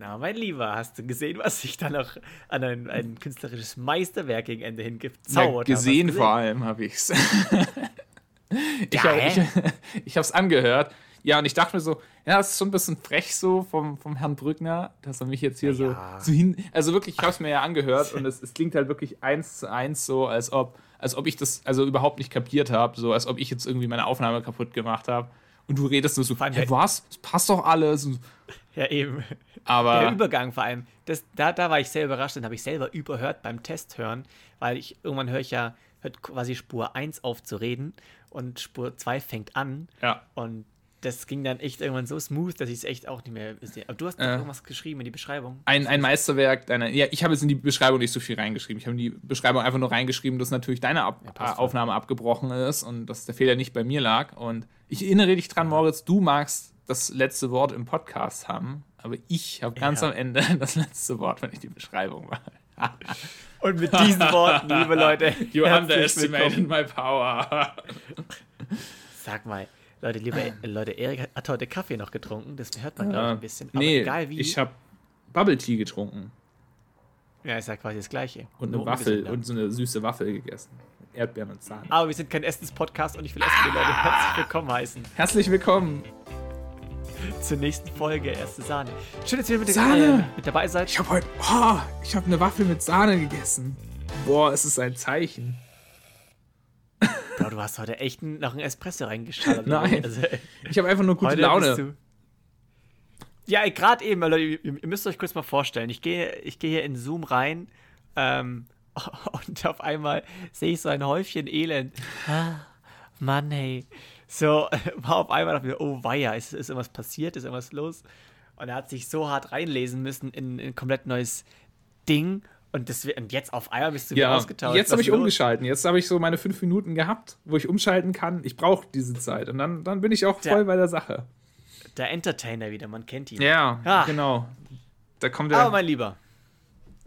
Na, mein Lieber, hast du gesehen, was sich da noch an ein, ein künstlerisches Meisterwerk gegen Ende hin gezaubert ja, gesehen, vor allem habe ich's. ich Ja, habe hab's angehört. Ja, und ich dachte mir so, ja, das ist schon ein bisschen frech so vom, vom Herrn Brückner, dass er mich jetzt hier Ja. so, so hin. Also wirklich, ich habe es mir ja angehört und es, es klingt halt wirklich eins zu eins so, als ob, als ob ich das also überhaupt nicht kapiert habe, so als ob ich jetzt irgendwie meine Aufnahme kaputt gemacht habe. Und du redest nur so, allem ja, der- was? Das passt doch alles. Und- Ja, eben. Der Aber Übergang vor allem, das, da, da war ich sehr überrascht, den habe ich selber überhört beim Test hören, weil ich irgendwann höre ich ja, hört quasi Spur 1 auf zu reden und Spur 2 fängt an ja, und das ging dann echt irgendwann so smooth, dass ich es echt auch nicht mehr sehe. Aber du hast Äh. irgendwas geschrieben in die Beschreibung. ein, ein Meisterwerk deiner. Ja, ich habe jetzt in die Beschreibung nicht so viel reingeschrieben. Ich habe in die Beschreibung einfach nur reingeschrieben, dass natürlich deine Ab voll. Aufnahme abgebrochen ist und dass der Fehler nicht bei mir lag. Und ich erinnere dich dran, Moritz, du magst das letzte Wort im Podcast haben, aber ich habe ganz Ja. am Ende das letzte Wort, wenn ich die Beschreibung mache. Und mit diesen Worten, liebe Leute, You underestimated my power. Sag mal, Leute, liebe äh, Leute, Erik hat heute Kaffee noch getrunken, das hört man, glaube ich, Ja. ein bisschen. Aber nee, egal wie. ich habe Bubble Tea getrunken ja, ist ja quasi das Gleiche. und eine Waffel und so eine süße Waffel gegessen. Erdbeeren und Sahne. Aber wir sind kein Essenspodcast und ich will erstmal die Leute herzlich willkommen heißen Herzlich willkommen. zur nächsten Folge Erste Sahne. Schön, dass ihr mit, Sahne! äh, mit dabei seid. Ich habe heute, oh, ich habe eine Waffel mit Sahne gegessen. Boah, es ist ein Zeichen. Bro, du hast heute echt noch einen Espresso reingeschallert. Nein. Also, Ich habe einfach nur gute Laune. Ja, gerade eben, Leute, ihr, ihr müsst euch kurz mal vorstellen. Ich gehe, ich gehe hier in Zoom rein ähm, und auf einmal sehe ich so ein Häufchen Elend. Ah, Mann, hey. So, war auf einmal auf mir, oh weia, ist, ist irgendwas passiert, ist irgendwas los? Und er hat sich so hart reinlesen müssen in, in ein komplett neues Ding. Und, das, und jetzt auf einmal bist du wieder Ja, ausgetauscht. jetzt habe ich los? umgeschalten. Jetzt habe ich so meine fünf Minuten gehabt, wo ich umschalten kann. Ich brauche diese Zeit. Und dann, dann bin ich auch Der- voll bei der Sache. Der Entertainer wieder, man kennt ihn. Ja, Ah. genau. Da kommt der. Aber mein Lieber,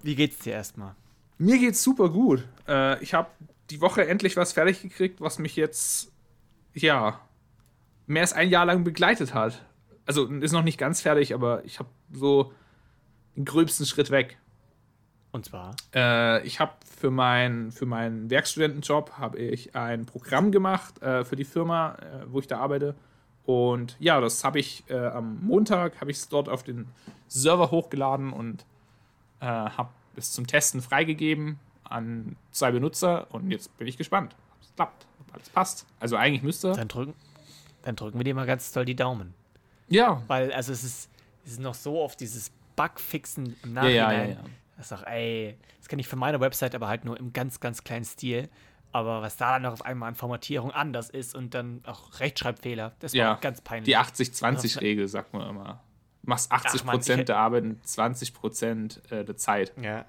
wie geht's dir erstmal? Mir geht's super gut. Äh, ich habe die Woche endlich was fertig gekriegt, was mich jetzt, ja, mehr als ein Jahr lang begleitet hat. Also ist noch nicht ganz fertig, aber ich habe so den gröbsten Schritt weg. Und zwar? Äh, ich habe für, mein, für meinen Werkstudentenjob habe ich ein Programm gemacht äh, für die Firma, äh, wo ich da arbeite. Und ja, das habe ich äh, am Montag habe ich es dort auf den Server hochgeladen und äh, habe es zum Testen freigegeben an zwei Benutzer. Und jetzt bin ich gespannt, ob es klappt, ob alles passt. Also eigentlich müsste. Dann drücken, dann drücken wir dir mal ganz doll die Daumen. Ja, Weil, also es ist, es ist noch so oft dieses Bugfixen im ja, ja, Nachhinein. ja, ja. Das ist auch, ey, das kann ich für meine Website, aber halt nur im ganz, ganz kleinen Stil. Aber was da dann noch auf einmal an Formatierung anders ist und dann auch Rechtschreibfehler, das war Ja, ganz peinlich. Die 80-20-Regel, sagt man immer. Du machst 80% Ach, Mann, ich hätt- der Arbeit und 20% äh, der Zeit. Ja.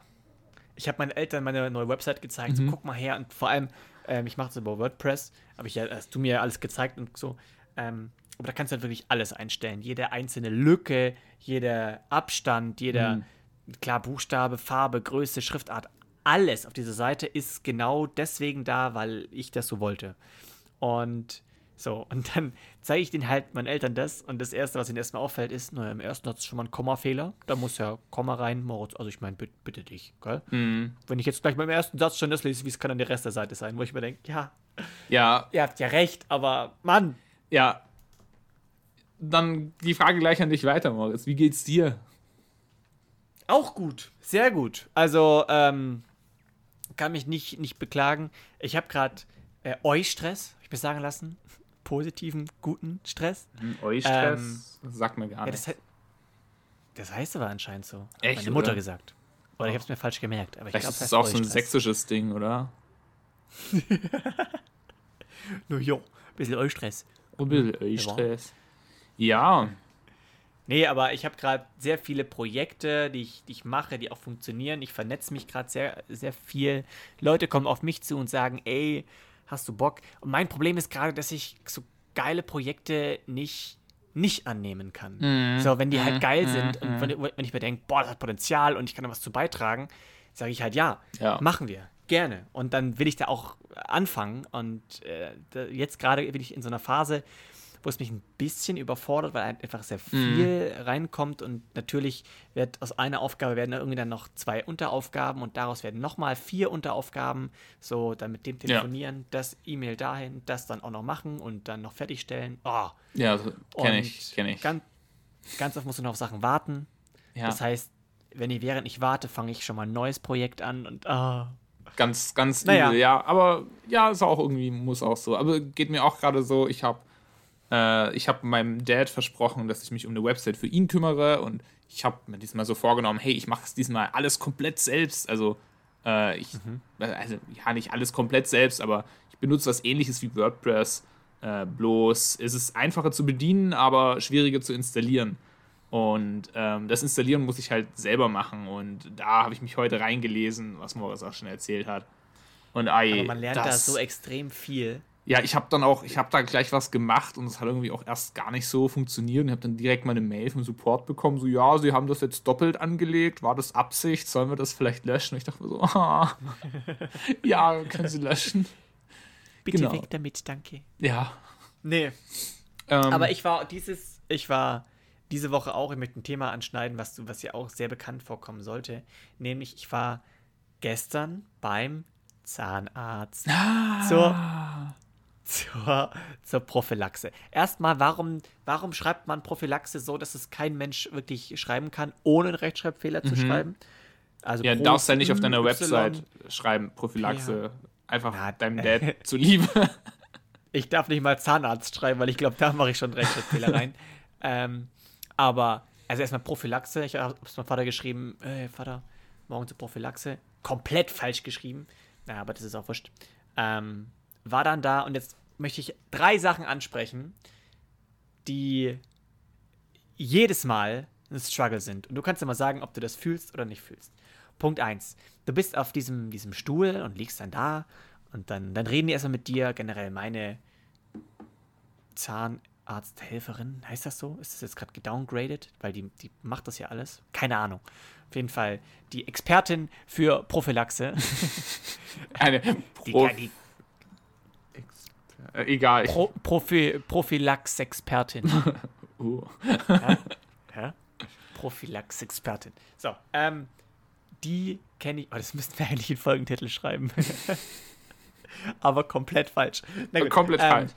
Ich habe meinen Eltern meine neue Website gezeigt, Mhm. so guck mal her und vor allem, ähm, ich mache es über WordPress, habe ich ja, hast du mir alles gezeigt und so. Ähm, aber da kannst du halt wirklich alles einstellen. Jede einzelne Lücke, jeder Abstand, jeder, Mhm. Klar, Buchstabe, Farbe, Größe, Schriftart, alles auf dieser Seite ist genau deswegen da, weil ich das so wollte. Und so, und dann zeige ich den halt meinen Eltern das und das Erste, was ihnen erstmal auffällt, ist, naja, im ersten hat es schon mal einen Kommafehler, da muss ja Komma rein, Moritz, also ich meine, bitte, bitte dich, gell? Mhm. Wenn ich jetzt gleich beim ersten Satz schon das lese, wie es kann dann der Rest der Seite sein, wo ich mir denke, ja, Ja, ihr habt ja recht, aber Mann, Ja. Dann die Frage gleich an dich weiter, Moritz. Wie geht's dir? Auch gut, sehr gut. Also, ähm, kann mich nicht, nicht beklagen. Ich habe gerade äh, Eustress, ich mir sagen lassen, positiven, guten Stress. Eustress? Sagt mir gar Ja, nicht. das, das heißt aber anscheinend so. Echt, Meine Mutter oder? gesagt. Oder ich habe es mir falsch gemerkt. Aber ich Vielleicht glaub, ist es auch so ein sächsisches Ding, oder? Nur jo, ein bisschen Eustress. Ein bisschen Eustress. Ja. Nee, aber ich habe gerade sehr viele Projekte, die ich, die ich mache, die auch funktionieren. Ich vernetze mich gerade sehr, sehr viel. Leute kommen auf mich zu und sagen, ey, hast du Bock? Und mein Problem ist gerade, dass ich so geile Projekte nicht, nicht annehmen kann. So, wenn die halt geil sind und wenn, wenn ich mir denke, boah, das hat Potenzial und ich kann da was zu beitragen, sage ich halt ja, Ja. machen wir. Gerne. Und dann will ich da auch anfangen. Und äh, jetzt gerade bin ich in so einer Phase, wo es mich ein bisschen überfordert, weil einfach sehr viel mhm. reinkommt und natürlich wird aus einer Aufgabe werden irgendwie dann noch zwei Unteraufgaben und daraus werden nochmal vier Unteraufgaben, so dann mit dem telefonieren, ja. das E-Mail dahin, das dann auch noch machen und dann noch fertigstellen. Oh. Ja, kenne ich, kenne ich. Ganz, ganz oft musst du noch auf Sachen warten. Ja. Das heißt, wenn ich während ich warte, fange ich schon mal ein neues Projekt an und oh. Ganz, ganz naja. übel, ja. Aber ja, ist auch irgendwie, muss auch so. Aber geht mir auch gerade so, ich habe äh, ich habe meinem Dad versprochen, dass ich mich um eine Website für ihn kümmere und ich habe mir diesmal so vorgenommen, hey, ich mache es diesmal alles komplett selbst. Also, äh, ich, mhm. also, ja, nicht alles komplett selbst, aber ich benutze was ähnliches wie WordPress. Äh, bloß ist es einfacher zu bedienen, aber schwieriger zu installieren. Und ähm, das Installieren muss ich halt selber machen. Und da habe ich mich heute reingelesen, was Moritz auch schon erzählt hat. Und ei, Aber man lernt da so extrem viel. Ja, ich habe dann auch, ich habe da gleich was gemacht und es hat irgendwie auch erst gar nicht so funktioniert. Und ich habe dann direkt mal eine Mail vom Support bekommen, so, ja, sie haben das jetzt doppelt angelegt, war das Absicht, sollen wir das vielleicht löschen? Und ich dachte mir so, ah, ja, können Sie löschen. Bitte genau. weg damit, danke. Ja. Nee. Ähm, Aber ich war dieses, ich war diese Woche auch, ich möchte ein Thema anschneiden, was, was ja auch sehr bekannt vorkommen sollte. Nämlich, ich war gestern beim Zahnarzt ah. zur, zur, zur Prophylaxe. Erstmal, warum, warum schreibt man Prophylaxe so, dass es kein Mensch wirklich schreiben kann, ohne einen Rechtschreibfehler mhm. zu schreiben? Also ja, du darfst ja nicht auf deiner Website schreiben, Prophylaxe. Ja. Einfach Na, deinem Dad zuliebe. Ich darf nicht mal Zahnarzt schreiben, weil ich glaube, da mache ich schon Rechtschreibfehler rein. ähm, aber, also erstmal Prophylaxe. Ich habe es meinem Vater geschrieben, hey, Vater, morgen zur Prophylaxe. Komplett falsch geschrieben. Naja, aber das ist auch wurscht. Ähm, war dann da und jetzt möchte ich drei Sachen ansprechen, die jedes Mal ein Struggle sind. Und du kannst ja mal sagen, ob du das fühlst oder nicht fühlst. Punkt 1. Du bist auf diesem, diesem Stuhl und liegst dann da und dann, dann reden die erstmal mit dir. Generell meine Zahn, Arzthelferin, heißt das so? Ist das jetzt gerade gedowngraded? Weil die, die macht das ja alles. Keine Ahnung. Auf jeden Fall die Expertin für Prophylaxe. Eine Pro die, die, äh, egal. Pro, Prophy, Prophylax-Expertin. uh. ja? ja? Prophylax-Expertin. So, ähm, die kenne ich. Oh, das müssten wir eigentlich in Folgentitel schreiben. Aber komplett falsch. Komplett ähm, falsch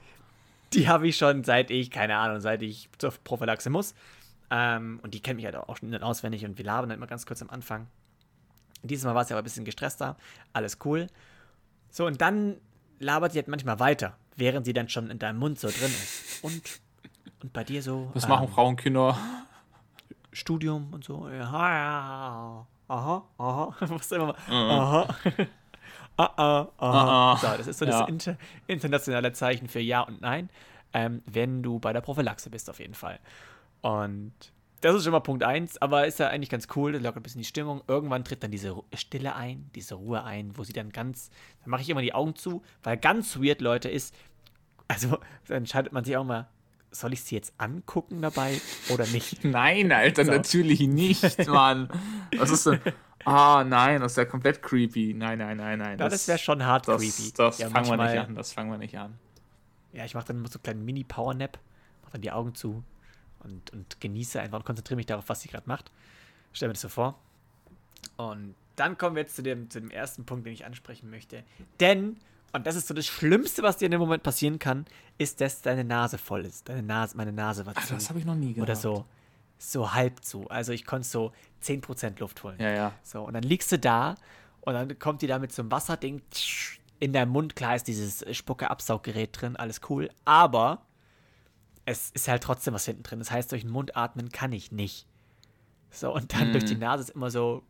die habe ich schon seit ich, keine Ahnung, seit ich zur Prophylaxe muss. Ähm, und die kennt mich halt auch schon auswendig und wir labern halt immer ganz kurz am Anfang. Dieses Mal war es ja aber ein bisschen gestresster. Alles cool. So, und dann labert sie halt manchmal weiter, während sie dann schon in deinem Mund so drin ist. Und, und bei dir so. Was ähm, machen Frauenkinder? Studium und so. Ja, ja. Aha, aha. Was immer mal. Aha. ah, ah, ah. ah, So, das ist so das inter internationale Zeichen für Ja und Nein, ähm, wenn du bei der Prophylaxe bist, auf jeden Fall. Und das ist schon mal Punkt 1, aber ist ja eigentlich ganz cool, das lockert ein bisschen die Stimmung. Irgendwann tritt dann diese Stille ein, diese Ruhe ein, wo sie dann ganz, dann mache ich immer die Augen zu, weil ganz weird, Leute, ist, also dann entscheidet man sich auch mal, soll ich sie jetzt angucken dabei oder nicht? Nein, Alter, so. natürlich nicht, Mann. Was ist denn? Ah, nein, das ist ja komplett creepy. Nein, nein, nein, nein. Das, das wäre schon hart das, creepy. Das ja, fangen wir nicht an. Das fangen wir nicht an. Ja, ich mache dann immer so einen kleinen Mini-Power-Nap, mache dann die Augen zu und, und genieße einfach und konzentriere mich darauf, was sie gerade macht. Stell mir das so vor. Und dann kommen wir jetzt zu dem, zu dem ersten Punkt, den ich ansprechen möchte. Denn, und das ist so das Schlimmste, was dir in dem Moment passieren kann, ist, dass deine Nase voll ist. Deine Nase, meine Nase war zu. das habe ich noch nie gehabt. Oder so so halb zu. Also ich konnte so 10% Luft holen. Ja, ja. So, und dann liegst du da und dann kommt die da mit so einem Wasserding in deinem Mund. Klar ist dieses Spucke-Absauggerät drin, alles cool. Aber es ist halt trotzdem was hinten drin. Das heißt, durch den Mund atmen kann ich nicht. So, und dann mm. durch die Nase ist immer so.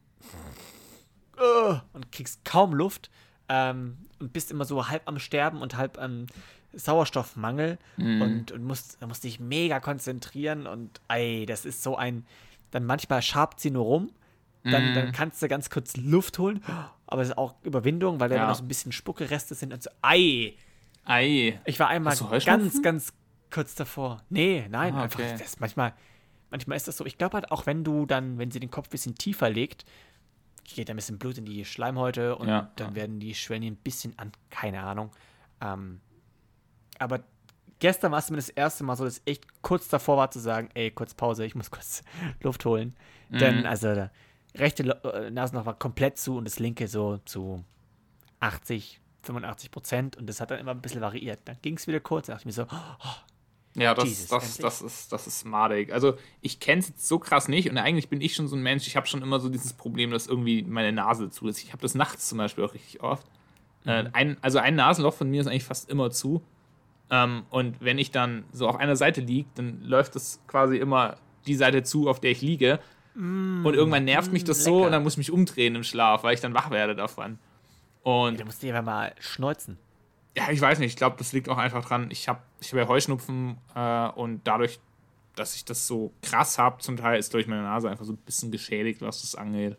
und kriegst kaum Luft. Ähm, und bist immer so halb am Sterben und halb am Sauerstoffmangel mhm. und, und musst, musst dich mega konzentrieren und ey, das ist so ein, dann manchmal schabt sie nur rum, dann, mhm. dann kannst du ganz kurz Luft holen, aber es ist auch Überwindung, weil da ja. noch so ein bisschen Spuckereste sind und so, ei. Ei. Ich war einmal ganz, ganz kurz davor. Nee, nein, ah, einfach, das manchmal, manchmal ist das so, ich glaube halt auch, wenn du dann, wenn sie den Kopf ein bisschen tiefer legt, geht ein bisschen Blut in die Schleimhäute und ja. dann werden die Schwellen ein bisschen an, keine Ahnung. Ähm, aber gestern war es mir das erste Mal so, dass ich echt kurz davor war zu sagen, ey, kurz Pause, ich muss kurz Luft holen. Mhm. Denn, also, der rechte äh, Nasenloch war komplett zu und das linke so zu 80, 85 Prozent. Und das hat dann immer ein bisschen variiert. Dann ging es wieder kurz, da dachte ich mir so, oh, ja, das, Jesus, das, das, ist, das ist madig. Also, ich kenne es jetzt so krass nicht und eigentlich bin ich schon so ein Mensch, ich habe schon immer so dieses Problem, dass irgendwie meine Nase zu ist. Ich habe das nachts zum Beispiel auch richtig oft. Äh, mhm. ein, also, ein Nasenloch von mir ist eigentlich fast immer zu. Ähm, und wenn ich dann so auf einer Seite liege, dann läuft das quasi immer die Seite zu, auf der ich liege. Mm, und irgendwann nervt mm, mich das lecker. so und dann muss ich mich umdrehen im Schlaf, weil ich dann wach werde davon. Und ja, du musst dir einfach mal schneuzen. Ja, ich weiß nicht. Ich glaube, das liegt auch einfach dran. Ich habe ich hab ja Heuschnupfen äh, und dadurch, dass ich das so krass habe, zum Teil ist durch meine Nase einfach so ein bisschen geschädigt, was das angeht.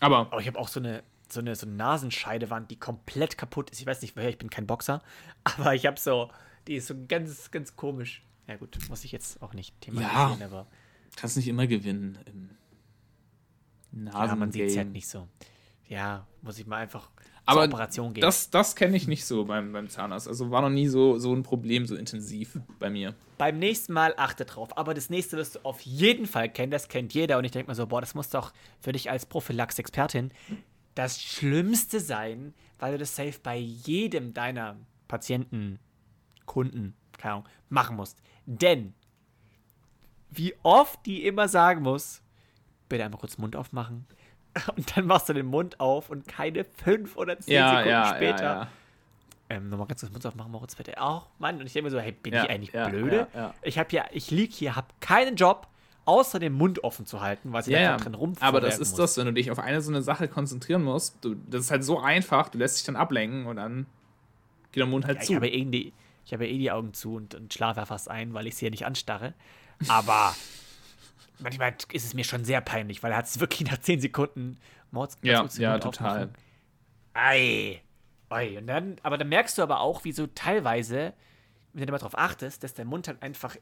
Aber. Aber ich habe auch so eine, so eine, so eine Nasenscheidewand, die komplett kaputt ist. Ich weiß nicht, woher, ich bin kein Boxer, aber ich habe so, die ist so ganz, ganz komisch. Ja gut, muss ich jetzt auch nicht thematisieren, ja, aber. Kannst nicht immer gewinnen im Nasen Ja, man sieht es halt nicht so. Ja, muss ich mal einfach aber Operation gehen. Das, das kenne ich nicht so beim, beim Zahnarzt. Also war noch nie so, so ein Problem so intensiv bei mir. Beim nächsten Mal achte drauf. Aber das nächste wirst du auf jeden Fall kennen. Das kennt jeder. Und ich denke mir so, boah, das muss doch für dich als Prophylax-Expertin das Schlimmste sein, weil du das safe bei jedem deiner Patienten, Kunden, keine Ahnung, machen musst. Denn, wie oft die immer sagen muss, bitte einmal kurz Mund aufmachen. Und dann machst du den Mund auf und keine fünf oder zehn ja, Sekunden ja, später. Ja, ähm, nochmal ganz kurz Mund aufmachen, Moritz, bitte. Auch, Mann. Und ich denke mir so, hey, bin ich eigentlich blöde? Ich habe ja, ich lieg hier, habe keinen Job, außer den Mund offen zu halten, weil sie ja, da drin rum Aber das ist muss. das, wenn du dich auf eine so eine Sache konzentrieren musst, du, das ist halt so einfach, du lässt dich dann ablenken und dann geht der Mund halt ja, zu. Ich habe, eh die, ich habe eh die Augen zu und, und schlafe ja fast ein, weil ich sie ja nicht anstarre. Aber manchmal ist es mir schon sehr peinlich, weil er hat es wirklich nach 10 Sekunden Mords Ja, ja, total. Ei. Oi. Und dann, aber dann merkst du aber auch, wie so teilweise, wenn du mal drauf achtest, dass der Mund halt einfach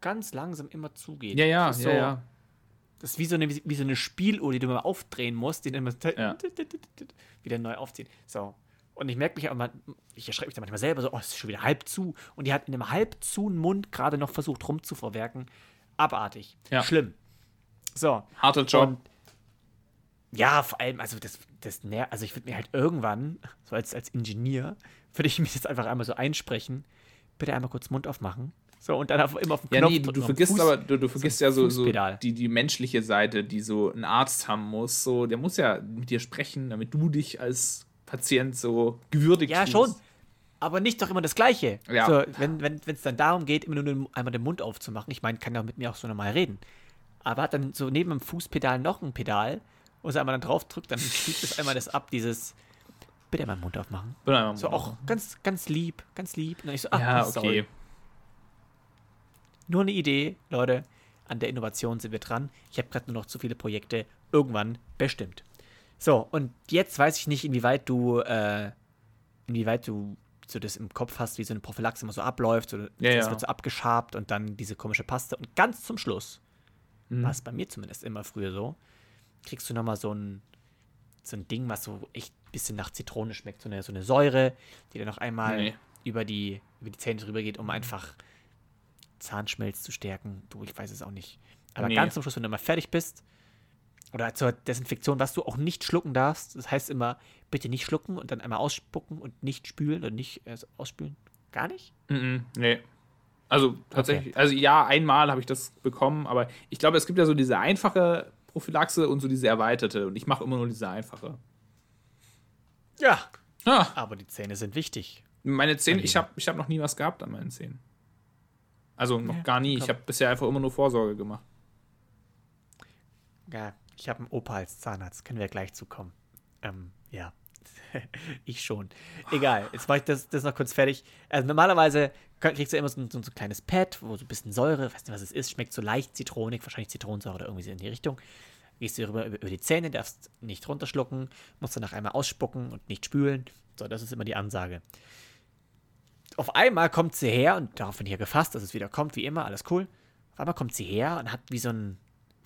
ganz langsam immer zugeht. Ja, ja, so, ja, ja. Das ist wie so, eine, wie so eine Spieluhr, die du mal aufdrehen musst, die dann immer ja. wieder neu aufziehen. So. Und ich merke mich auch mal, ich erschrecke mich da manchmal selber so, oh, es ist schon wieder halb zu. Und die hat in einem halb zu Mund gerade noch versucht rumzuverwerken. Abartig. Ja. Schlimm. So. Harter Job. Und ja, vor allem, also das, das also ich würde mir halt irgendwann, so als, als Ingenieur, würde ich mich jetzt einfach einmal so einsprechen, bitte einmal kurz Mund aufmachen. So, und dann auf, immer auf den Knopf. Ja, nee, du, du vergisst Fuß, aber, du, du vergisst so ja so, so die, die menschliche Seite, die so ein Arzt haben muss. So, der muss ja mit dir sprechen, damit du dich als Patient so gewürdigt Ja, tust. schon. Aber nicht doch immer das Gleiche. Ja. So, wenn es wenn, dann darum geht, immer nur einmal den Mund aufzumachen. Ich meine, kann ja mit mir auch so normal reden. Aber hat dann so neben dem Fußpedal noch ein Pedal, wo sie einmal dann drauf drückt, dann spielt es einmal das ab, dieses bitte einmal den Mund aufmachen. Bitte einmal so auch ganz, ganz lieb, ganz lieb. Und dann ich so, ach, ja, okay. Sorry. Nur eine Idee, Leute. An der Innovation sind wir dran. Ich habe gerade nur noch zu viele Projekte. Irgendwann bestimmt. So, und jetzt weiß ich nicht, inwieweit du, äh, inwieweit du so das im Kopf hast, wie so eine Prophylaxe immer so abläuft. So, ja, das ja. wird so abgeschabt und dann diese komische Paste. Und ganz zum Schluss, mhm. war es bei mir zumindest immer früher so, kriegst du nochmal so ein, so ein Ding, was so echt ein bisschen nach Zitrone schmeckt. So eine, so eine Säure, die dann noch einmal nee. über, die, über die Zähne drüber geht, um einfach Zahnschmelz zu stärken. Du, ich weiß es auch nicht. Aber nee. ganz zum Schluss, wenn du mal fertig bist, oder zur Desinfektion, was du auch nicht schlucken darfst, das heißt immer, bitte nicht schlucken und dann einmal ausspucken und nicht spülen und nicht äh, ausspülen. Gar nicht? Mm, -mm nee. Also tatsächlich, okay. also ja, einmal habe ich das bekommen, aber ich glaube, es gibt ja so diese einfache Prophylaxe und so diese erweiterte und ich mache immer nur diese einfache. Ja. Ah. Aber die Zähne sind wichtig. Meine Zähne, ich habe ich hab noch nie was gehabt an meinen Zähnen. Also noch ja, gar nie. Komm. Ich habe bisher einfach immer nur Vorsorge gemacht. Ja, ich habe einen Opa als Zahnarzt. Können wir gleich zukommen. Ähm, ja. ich schon. Egal, jetzt mache ich das, das noch kurz fertig. Also normalerweise kriegst du immer so ein, so ein, kleines Pad, wo so ein bisschen Säure, weiß nicht, was es ist, schmeckt so leicht zitronig, wahrscheinlich Zitronensäure oder irgendwie so in die Richtung. Gehst du rüber über, über die Zähne, darfst nicht runterschlucken, musst danach einmal ausspucken und nicht spülen. So, das ist immer die Ansage auf einmal kommt sie her, und darauf bin ich ja gefasst, dass es wieder kommt, wie immer, alles cool. Auf einmal kommt sie her und hat wie so ein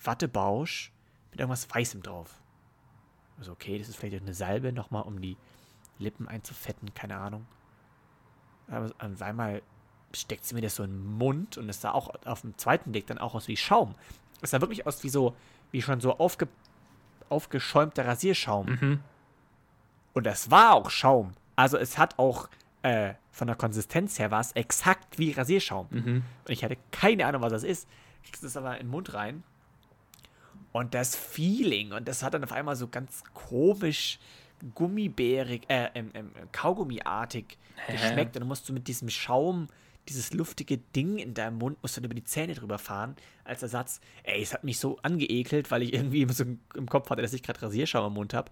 Wattebausch mit irgendwas Weißem drauf. Also, okay, das ist vielleicht eine Salbe nochmal, um die Lippen einzufetten, keine Ahnung. Aber auf einmal steckt sie mir das so in den Mund und es sah auch auf dem zweiten Blick dann auch aus wie Schaum. Es sah wirklich aus wie so, wie schon so aufge, aufgeschäumter Rasierschaum. Mhm. Und das war auch Schaum. Also es hat auch äh, von der Konsistenz her war es exakt wie Rasierschaum. Mhm. Und ich hatte keine Ahnung, was das ist. Kriegst es aber in den Mund rein. Und das Feeling, und das hat dann auf einmal so ganz komisch gummibärig, äh, ähm, ähm, Kaugummiartig geschmeckt. Und dann musst du mit diesem Schaum, dieses luftige Ding in deinem Mund, musst du dann über die Zähne drüber fahren als Ersatz. Ey, es hat mich so angeekelt, weil ich irgendwie so im Kopf hatte, dass ich gerade Rasierschaum im Mund habe.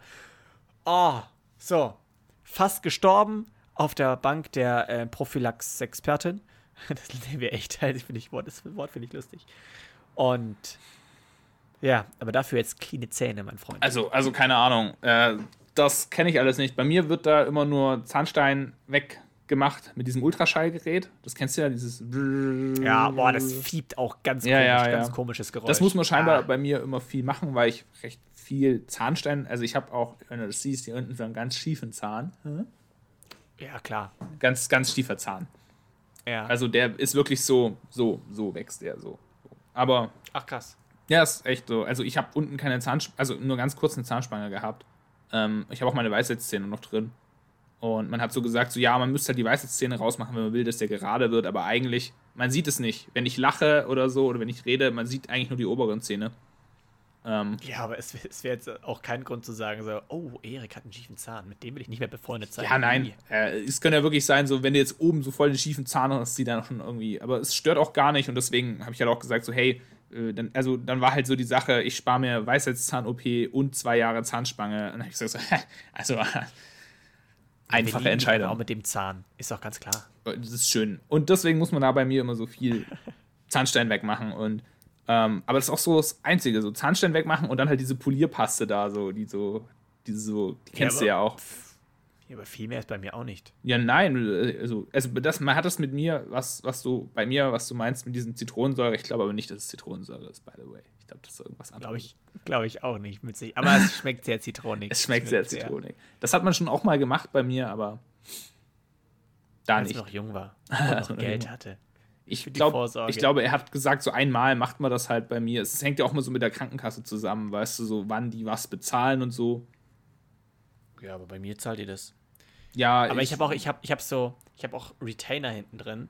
Oh, so. Fast gestorben auf der Bank der äh, Prophylax-Expertin. Das nehmen wir echt halt, finde ich, Wort, das Wort finde ich lustig. Und ja, aber dafür jetzt cleane Zähne, mein Freund. Also, also keine Ahnung. Äh, das kenne ich alles nicht. Bei mir wird da immer nur Zahnstein weggemacht mit diesem Ultraschallgerät. Das kennst du ja, dieses. ja, boah, das fiebt auch ganz Ja, komisch, ja, ja. ganz komisches Geräusch. Das muss man scheinbar Ah. bei mir immer viel machen, weil ich recht viel Zahnstein. Also ich habe auch, wenn du das siehst, hier unten so einen ganz schiefen Zahn. Ja, klar. Ganz, ganz schiefer Zahn. Ja. Also der ist wirklich so, so, so wächst der so. Aber Ach, krass. Ja, ist echt so. Also ich habe unten keine Zahnspange, also nur ganz kurz eine Zahnspange gehabt. Ähm, ich habe auch meine Weisheitszähne noch drin. Und man hat so gesagt, so ja, man müsste halt die Weisheitszähne rausmachen, wenn man will, dass der gerade wird. Aber eigentlich, man sieht es nicht. Wenn ich lache oder so oder wenn ich rede, man sieht eigentlich nur die oberen Zähne. Ähm, Ja, aber es, es wäre jetzt auch kein Grund zu sagen, so, oh, Erik hat einen schiefen Zahn, mit dem will ich nicht mehr befreundet sein. ja, nein. Äh, es könnte ja wirklich sein, so wenn du jetzt oben so voll den schiefen Zahn hast, die dann schon irgendwie. Aber es stört auch gar nicht und deswegen habe ich halt auch gesagt, so hey, äh, dann, also dann war halt so die Sache, ich spare mir Weisheitszahn-OP und zwei Jahre Zahnspange. Und dann habe ich gesagt, so, also Wir einfache lieben Entscheidung. Auch mit dem Zahn, ist doch ganz klar. Das ist schön. Und deswegen muss man da bei mir immer so viel Zahnstein wegmachen. Und ähm, aber das ist auch so das Einzige, so Zahnstein wegmachen und dann halt diese Polierpaste da, so, die so, diese so, die kennst du aber- ja auch. Ja, aber viel mehr ist bei mir auch nicht. Ja, nein, also, also das, man hat das mit mir, was, was du, bei mir, was du meinst mit diesem Zitronensäure, ich glaube aber nicht, dass es Zitronensäure ist, by the way. Ich glaube, das ist irgendwas anderes. Glaube ich, glaube ich auch nicht. Mit sich. Aber es schmeckt sehr zitronig. Es schmeckt sehr zitronig. Das hat man schon auch mal gemacht bei mir, aber da Als ich nicht. noch jung war Als und noch man Geld hatte. Ich ich glaube, er hat gesagt, so einmal macht man das halt bei mir. Es hängt ja auch mal so mit der Krankenkasse zusammen, weißt du, so wann die was bezahlen und so. Ja, aber bei mir zahlt ihr das. Ja, Aber ich habe auch, ich habe, ich habe so, ich habe auch Retainer hinten drin.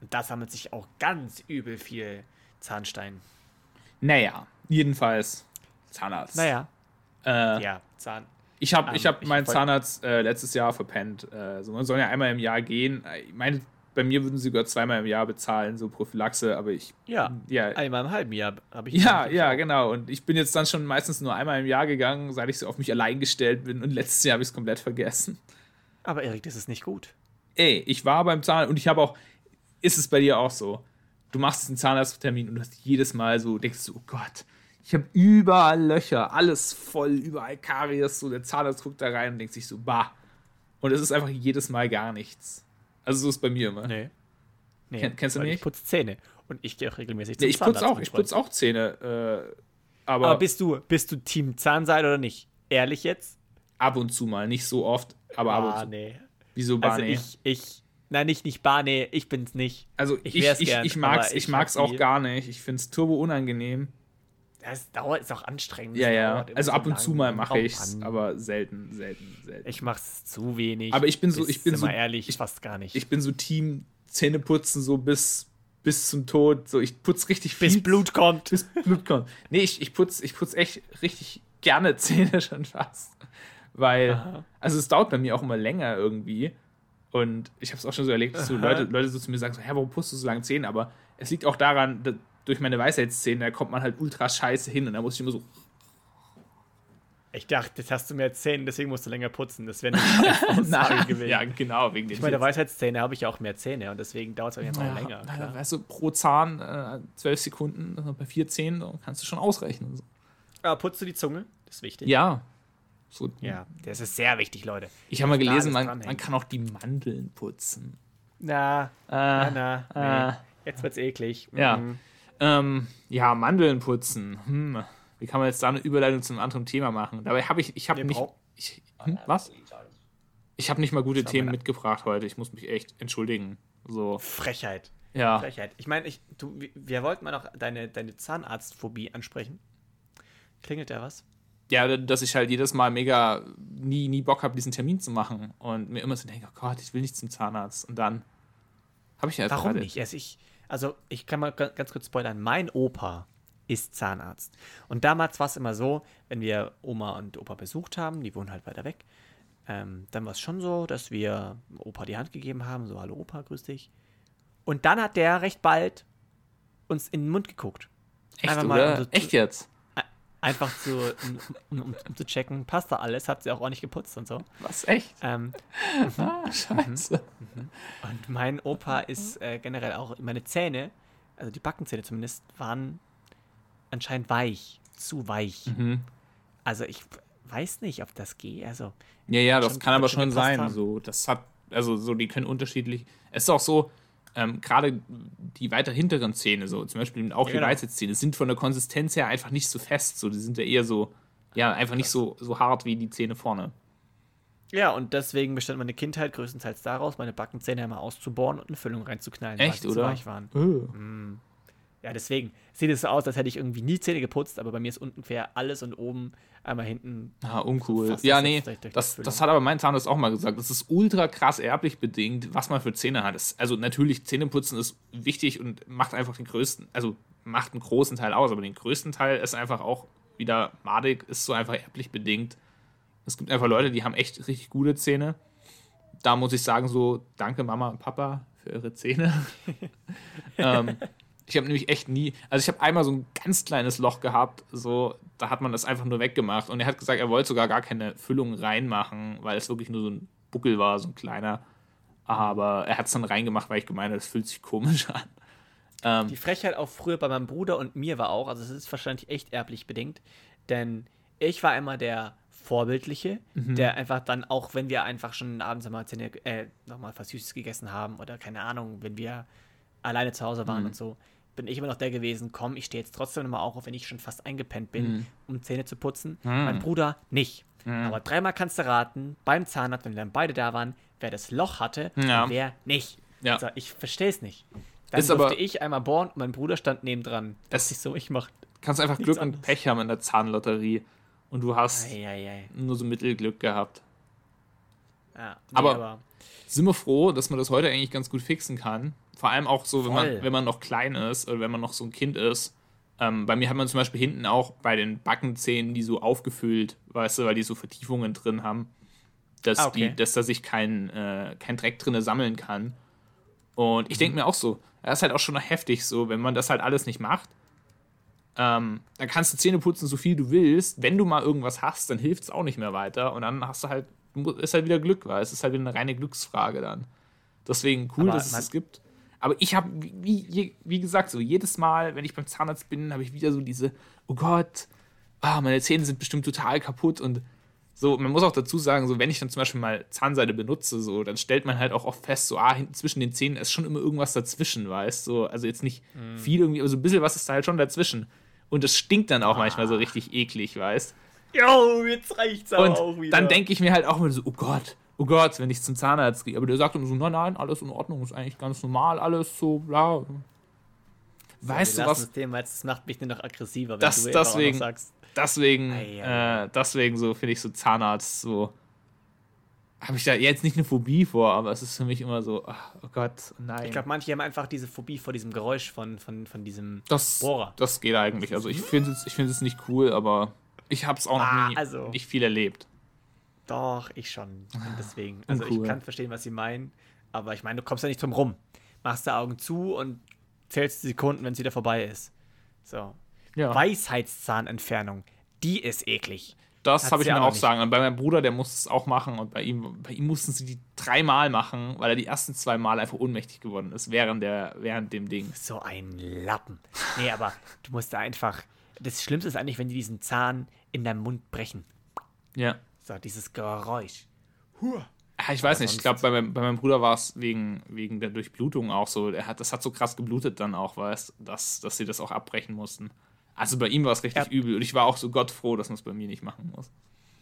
Und da sammelt sich auch ganz übel viel Zahnstein. Naja, jedenfalls Zahnarzt. Naja, Äh, ja, Zahn. Ich habe Ähm, ich hab ich meinen Zahnarzt äh, letztes Jahr verpennt. Äh, so, man soll ja einmal im Jahr gehen. Äh, Ich meine, bei mir würden sie sogar zweimal im Jahr bezahlen, so Prophylaxe, aber ich. Ja, Ja, einmal im halben Jahr habe ich. ja, ja, genau. Und ich bin jetzt dann schon meistens nur einmal im Jahr gegangen, seit ich so auf mich allein gestellt bin. Und letztes Jahr habe ich es komplett vergessen. Aber Erik, das ist nicht gut. Ey, ich war beim Zahnarzt und ich habe auch. Ist es bei dir auch so? Du machst einen Zahnarzttermin und du hast jedes Mal so, denkst du, oh Gott, ich habe überall Löcher, alles voll, überall Karies. So, der Zahnarzt guckt da rein und denkt sich so, bah. Und es ist einfach jedes Mal gar nichts. Also so ist bei mir immer. Nee. nee Ken- kennst du nicht? Ich putze Zähne. Und ich gehe auch regelmäßig Nee, ich putze Zahnarzt, auch, mein ich putze auch Zähne. Äh, aber, Aber bist du, bist du Team Zahnseide oder nicht? Ehrlich jetzt? ab und zu mal, nicht so oft, aber ab und Ah, zu. nee. Wieso bah, Also ich, ich, nein, nicht, nicht bar, nee, ich bin's nicht. Also ich ich, ich, wär's ich, gern, mag's, ich ich mag's auch gar nicht. Ich find's turbo unangenehm. Das dauert, ist auch anstrengend. Ja, ja. Also so ab und zu mal mache ich's, Mann. aber selten, selten, selten. Ich mach's zu wenig. Aber ich bin so- ich bin sind so- ehrlich, ich- fast gar nicht. Ich bin so Team Zähneputzen so bis, bis zum Tod. So, ich putz richtig viel. bis Blut kommt. Bis Blut kommt. Nee, ich, ich putz, ich putz echt richtig gerne Zähne schon fast. Weil, Aha. also es dauert bei mir auch immer länger irgendwie. Und ich habe es auch schon so erlebt, dass so. Leute, Leute so zu mir sagen, so, hä, warum putzt du so lange Zähne? Aber es liegt auch daran, da, durch meine Weisheitszähne, da kommt man halt ultra scheiße hin und da muss ich immer so, Ich dachte, das hast du mir erzählt, deswegen musst du länger putzen. Das wäre nicht eine Aussage gewesen. ja, genau, wegen den ich meine, Weisheitszähne habe ich ja auch mehr Zähne und deswegen dauert es auch Ja, länger. Klar. Weißt du, pro Zahn äh, zwölf Sekunden, also bei vier Zähnen, kannst du schon ausrechnen. So. Aber putzt du die Zunge? Das ist wichtig. Ja. So, Ja, das ist sehr wichtig, Leute. Ich habe mal gelesen, man, man kann auch die Mandeln putzen. Na, Äh, na, na. äh. Nee. Jetzt wird's eklig. Ja. Mhm. Ähm, ja, Mandeln putzen. Hm. Wie kann man jetzt da eine Überleitung zu einem anderen Thema machen? Dabei habe ich, ich habe nicht. Ich, hm, was? Ich habe nicht mal gute Themen mitgebracht heute. Ich muss mich echt entschuldigen. So. Frechheit. Ja. Frechheit. Ich meine, ich, du, wir wollten mal noch deine, deine Zahnarztphobie ansprechen. Klingelt da was? Ja, dass ich halt jedes Mal mega nie, nie Bock habe, diesen Termin zu machen. Und mir immer so denke, oh Gott, ich will nicht zum Zahnarzt. Und dann habe ich einfach. Warum nicht? Also ich, also ich kann mal ganz kurz spoilern. Mein Opa ist Zahnarzt. Und damals war es immer so, wenn wir Oma und Opa besucht haben, die wohnen halt weiter weg, ähm, dann war es schon so, dass wir Opa die Hand gegeben haben, so, hallo Opa, grüß dich. Und dann hat der recht bald uns in den Mund geguckt. Echt, einfach mal, um so, Echt jetzt? Einfach zu, um, um, um, zu checken, passt da alles, hat sie auch ordentlich geputzt und so. Was, echt? Ähm, ah, scheiße. Mhm. Und mein Opa ist äh, generell auch, meine Zähne, also die Backenzähne zumindest, waren anscheinend weich, zu weich. Mhm. Also ich weiß nicht, ob das geht. Also ja, ja, das kann aber schon sein. Haben. So, das hat, also so, die können unterschiedlich. Es ist auch so, ähm, gerade die weiter hinteren Zähne, so zum Beispiel auch ja, die genau. Weisheitszähne, sind von der Konsistenz her einfach nicht so fest. So, die sind ja eher so, ja, einfach nicht so, so hart wie die Zähne vorne. Ja, und deswegen bestand meine Kindheit größtenteils daraus, meine Backenzähne einmal auszubohren und eine Füllung reinzuknallen, Echt, weil sie oder? weich waren. Uh. Mm. Ja, deswegen sieht es so aus, als hätte ich irgendwie nie Zähne geputzt, aber bei mir ist unten quer alles und oben einmal hinten. Ah, uncool. Ja, nee, das, das hat aber mein Zahnarzt auch mal gesagt. Das ist ultra krass erblich bedingt, was man für Zähne hat. Also natürlich, Zähneputzen ist wichtig und macht einfach den größten, also macht einen großen Teil aus, aber den größten Teil ist einfach auch wieder madig, ist so einfach erblich bedingt. Es gibt einfach Leute, die haben echt richtig gute Zähne. Da muss ich sagen, so, danke Mama und Papa für eure Zähne. ähm, ich habe nämlich echt nie, also ich habe einmal so ein ganz kleines Loch gehabt, so, da hat man das einfach nur weggemacht. Und er hat gesagt, er wollte sogar gar keine Füllung reinmachen, weil es wirklich nur so ein Buckel war, so ein kleiner. Aber er hat es dann reingemacht, weil ich gemeint habe, das fühlt sich komisch an. Ähm, Die Frechheit auch früher bei meinem Bruder und mir war auch, also es ist wahrscheinlich echt erblich bedingt, denn ich war immer der Vorbildliche, mhm. der einfach dann auch, wenn wir einfach schon abends einmal äh, nochmal was Süßes gegessen haben oder keine Ahnung, wenn wir alleine zu Hause waren mhm. und so, bin ich immer noch der gewesen, komm, ich stehe jetzt trotzdem nochmal auf, wenn ich schon fast eingepennt bin, mhm. um Zähne zu putzen. Mhm. Mein Bruder nicht. Mhm. Aber dreimal kannst du raten, beim Zahnarzt, wenn wir dann beide da waren, wer das Loch hatte ja. und wer nicht. Ja. Also, ich verstehe es nicht. Dann ist durfte aber, ich einmal bohren und mein Bruder stand nebendran. Das ist so, ich mach. Kannst einfach Glück anderes. und Pech haben in der Zahnlotterie. Und du hast ei, ei, ei. nur so Mittelglück gehabt. Ja, nee, aber, aber sind wir froh, dass man das heute eigentlich ganz gut fixen kann. Vor allem auch so, wenn man, wenn man noch klein ist oder wenn man noch so ein Kind ist. Ähm, bei mir hat man zum Beispiel hinten auch bei den Backenzähnen die so aufgefüllt, weißt du, weil die so Vertiefungen drin haben, dass, ah, okay. die, dass da sich kein, äh, kein Dreck drin sammeln kann. Und ich denke mhm. mir auch so, das ist halt auch schon noch heftig so, wenn man das halt alles nicht macht. Ähm, dann kannst du Zähne putzen, so viel du willst. Wenn du mal irgendwas hast, dann hilft es auch nicht mehr weiter. Und dann hast du halt ist halt wieder Glück, weil es ist halt wieder eine reine Glücksfrage dann. Deswegen cool, Aber dass es es gibt. Aber ich habe, wie, wie gesagt, so jedes Mal, wenn ich beim Zahnarzt bin, habe ich wieder so diese, oh Gott, ah, meine Zähne sind bestimmt total kaputt und so, man muss auch dazu sagen, so wenn ich dann zum Beispiel mal Zahnseide benutze, so, dann stellt man halt auch oft fest, so, ah, hinten zwischen den Zähnen ist schon immer irgendwas dazwischen, weißt du? So, also jetzt nicht mm. viel irgendwie, aber so ein bisschen was ist da halt schon dazwischen. Und es stinkt dann auch ah. manchmal so richtig eklig, weißt du? Jo, jetzt reicht's aber auch wieder. Dann denke ich mir halt auch immer so, oh Gott, oh Gott, wenn ich zum Zahnarzt gehe. Aber der sagt immer so, nein, nein, alles in Ordnung, ist eigentlich ganz normal, alles so, bla. Weißt so, du was? Das Thema, das macht mich nur noch aggressiver, wenn das, du deswegen, sagst. Deswegen. Äh, deswegen so finde ich so Zahnarzt so. Habe ich da jetzt nicht eine Phobie vor, aber es ist für mich immer so, ach, oh Gott, nein. Ich glaube, manche haben einfach diese Phobie vor diesem Geräusch von, von, von diesem das, Bohrer. Das geht eigentlich. Also ich finde es find nicht cool, aber ich habe es auch noch ah, nie, also, nicht viel erlebt. Doch, ich schon. Und deswegen. Also cool. ich kann verstehen, was sie meinen. Aber ich meine, du kommst ja nicht drum rum. Machst die Augen zu und zählst die Sekunden, wenn es wieder vorbei ist. So. Ja. Weisheitszahnentfernung. Die ist eklig. Das habe ich mir auch nicht. sagen. Und bei meinem Bruder, der muss es auch machen. Und bei ihm, bei ihm mussten sie die dreimal machen, weil er die ersten zwei Mal einfach ohnmächtig geworden ist während, der, während dem Ding. So ein Lappen. Nee, aber du musst da einfach. Das Schlimmste ist eigentlich, wenn die diesen Zahn in deinem Mund brechen. Ja. So, dieses Geräusch. Huh. Ich weiß nicht, ich glaube, bei, bei, meinem Bruder war es wegen, wegen der Durchblutung auch so. Er hat, das hat so krass geblutet dann auch, weißt dass, dass sie das auch abbrechen mussten. Also bei ihm war es richtig ja. übel und ich war auch so gottfroh, dass man es bei mir nicht machen muss.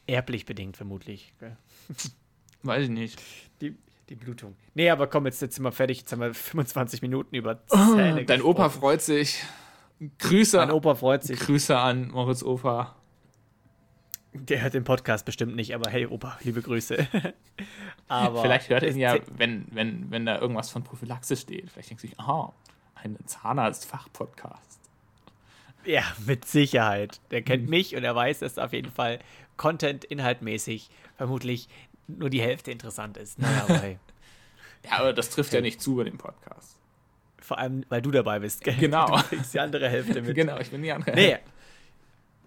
Erblich bedingt vermutlich. Weiß ich nicht. Die, die Blutung. Nee, aber komm, jetzt, jetzt sind wir fertig. Jetzt haben wir 25 Minuten über Zähne Dein Opa gesprochen. freut sich. Grüße, Mein Opa freut sich. Grüße an Moritz Opa. Der hört den Podcast bestimmt nicht, aber hey, Opa, liebe Grüße. aber Vielleicht hört er ihn ja, wenn, wenn, wenn da irgendwas von Prophylaxe steht. Vielleicht denkt sich, aha, ein Zahnarzt-Fachpodcast. Ja, mit Sicherheit. Der kennt Mhm. mich und er weiß, dass auf jeden Fall Content inhaltmäßig vermutlich nur die Hälfte interessant ist. Naja, aber hey. Ja, aber das trifft ja nicht zu bei dem Podcast. Vor allem, weil du dabei bist. Gell? Genau. Du kriegst die andere Hälfte mit. Genau, ich bin die andere. Nee.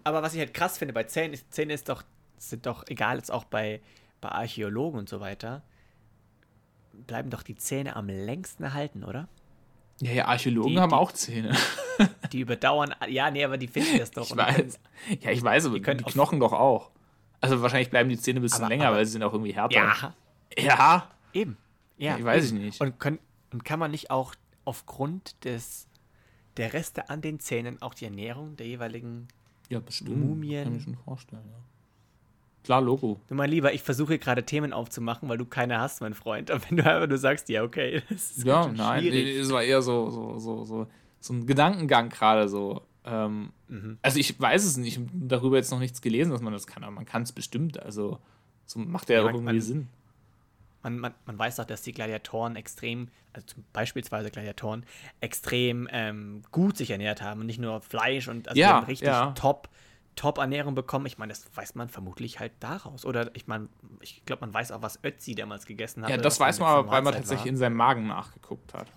Aber was ich halt krass finde bei Zähnen, ist, Zähne ist doch, sind doch, egal jetzt auch bei, bei Archäologen und so weiter, bleiben doch die Zähne am längsten erhalten, oder? Ja, ja, Archäologen Die- haben die- auch Zähne. Die überdauern, ja, nee, aber die finden das doch. Ich weiß. Ja, ich weiß, aber die, können auf- Knochen doch auch. Also wahrscheinlich bleiben die Zähne ein bisschen Aber- länger, aber- weil sie sind auch irgendwie härter. Ja, Ja. eben. Ja, Ich weiß eben. ich nicht. Und, können, und kann man nicht auch aufgrund des der Reste an den Zähnen auch die Ernährung der jeweiligen. Ja, bestimmt. Mumien. Kann ich mir schon vorstellen, ja. Klar, Logo. Du mein Lieber, ich versuche gerade Themen aufzumachen, weil du keine hast, mein Freund. Aber wenn du einfach nur sagst, ja, okay, das ist Ja, nein, nee, es war eher so, so, so, so, so ein Gedankengang gerade so. Ähm, Mhm. Also ich weiß es nicht, ich habe darüber jetzt noch nichts gelesen, dass man das kann, aber man kann es bestimmt. Also so macht ja, Ja, irgendwie man- Sinn. Man, man, man weiß auch, dass die Gladiatoren extrem, also beispielsweise Gladiatoren, extrem ähm, gut sich ernährt haben und nicht nur Fleisch und also Ja, richtig ja. top, top Ernährung bekommen. Ich meine, das weiß man vermutlich halt daraus. Oder ich meine, ich glaube, man weiß auch, was Ötzi damals gegessen hat. Ja, das weiß man aber, weil man tatsächlich war. in seinem Magen nachgeguckt hat.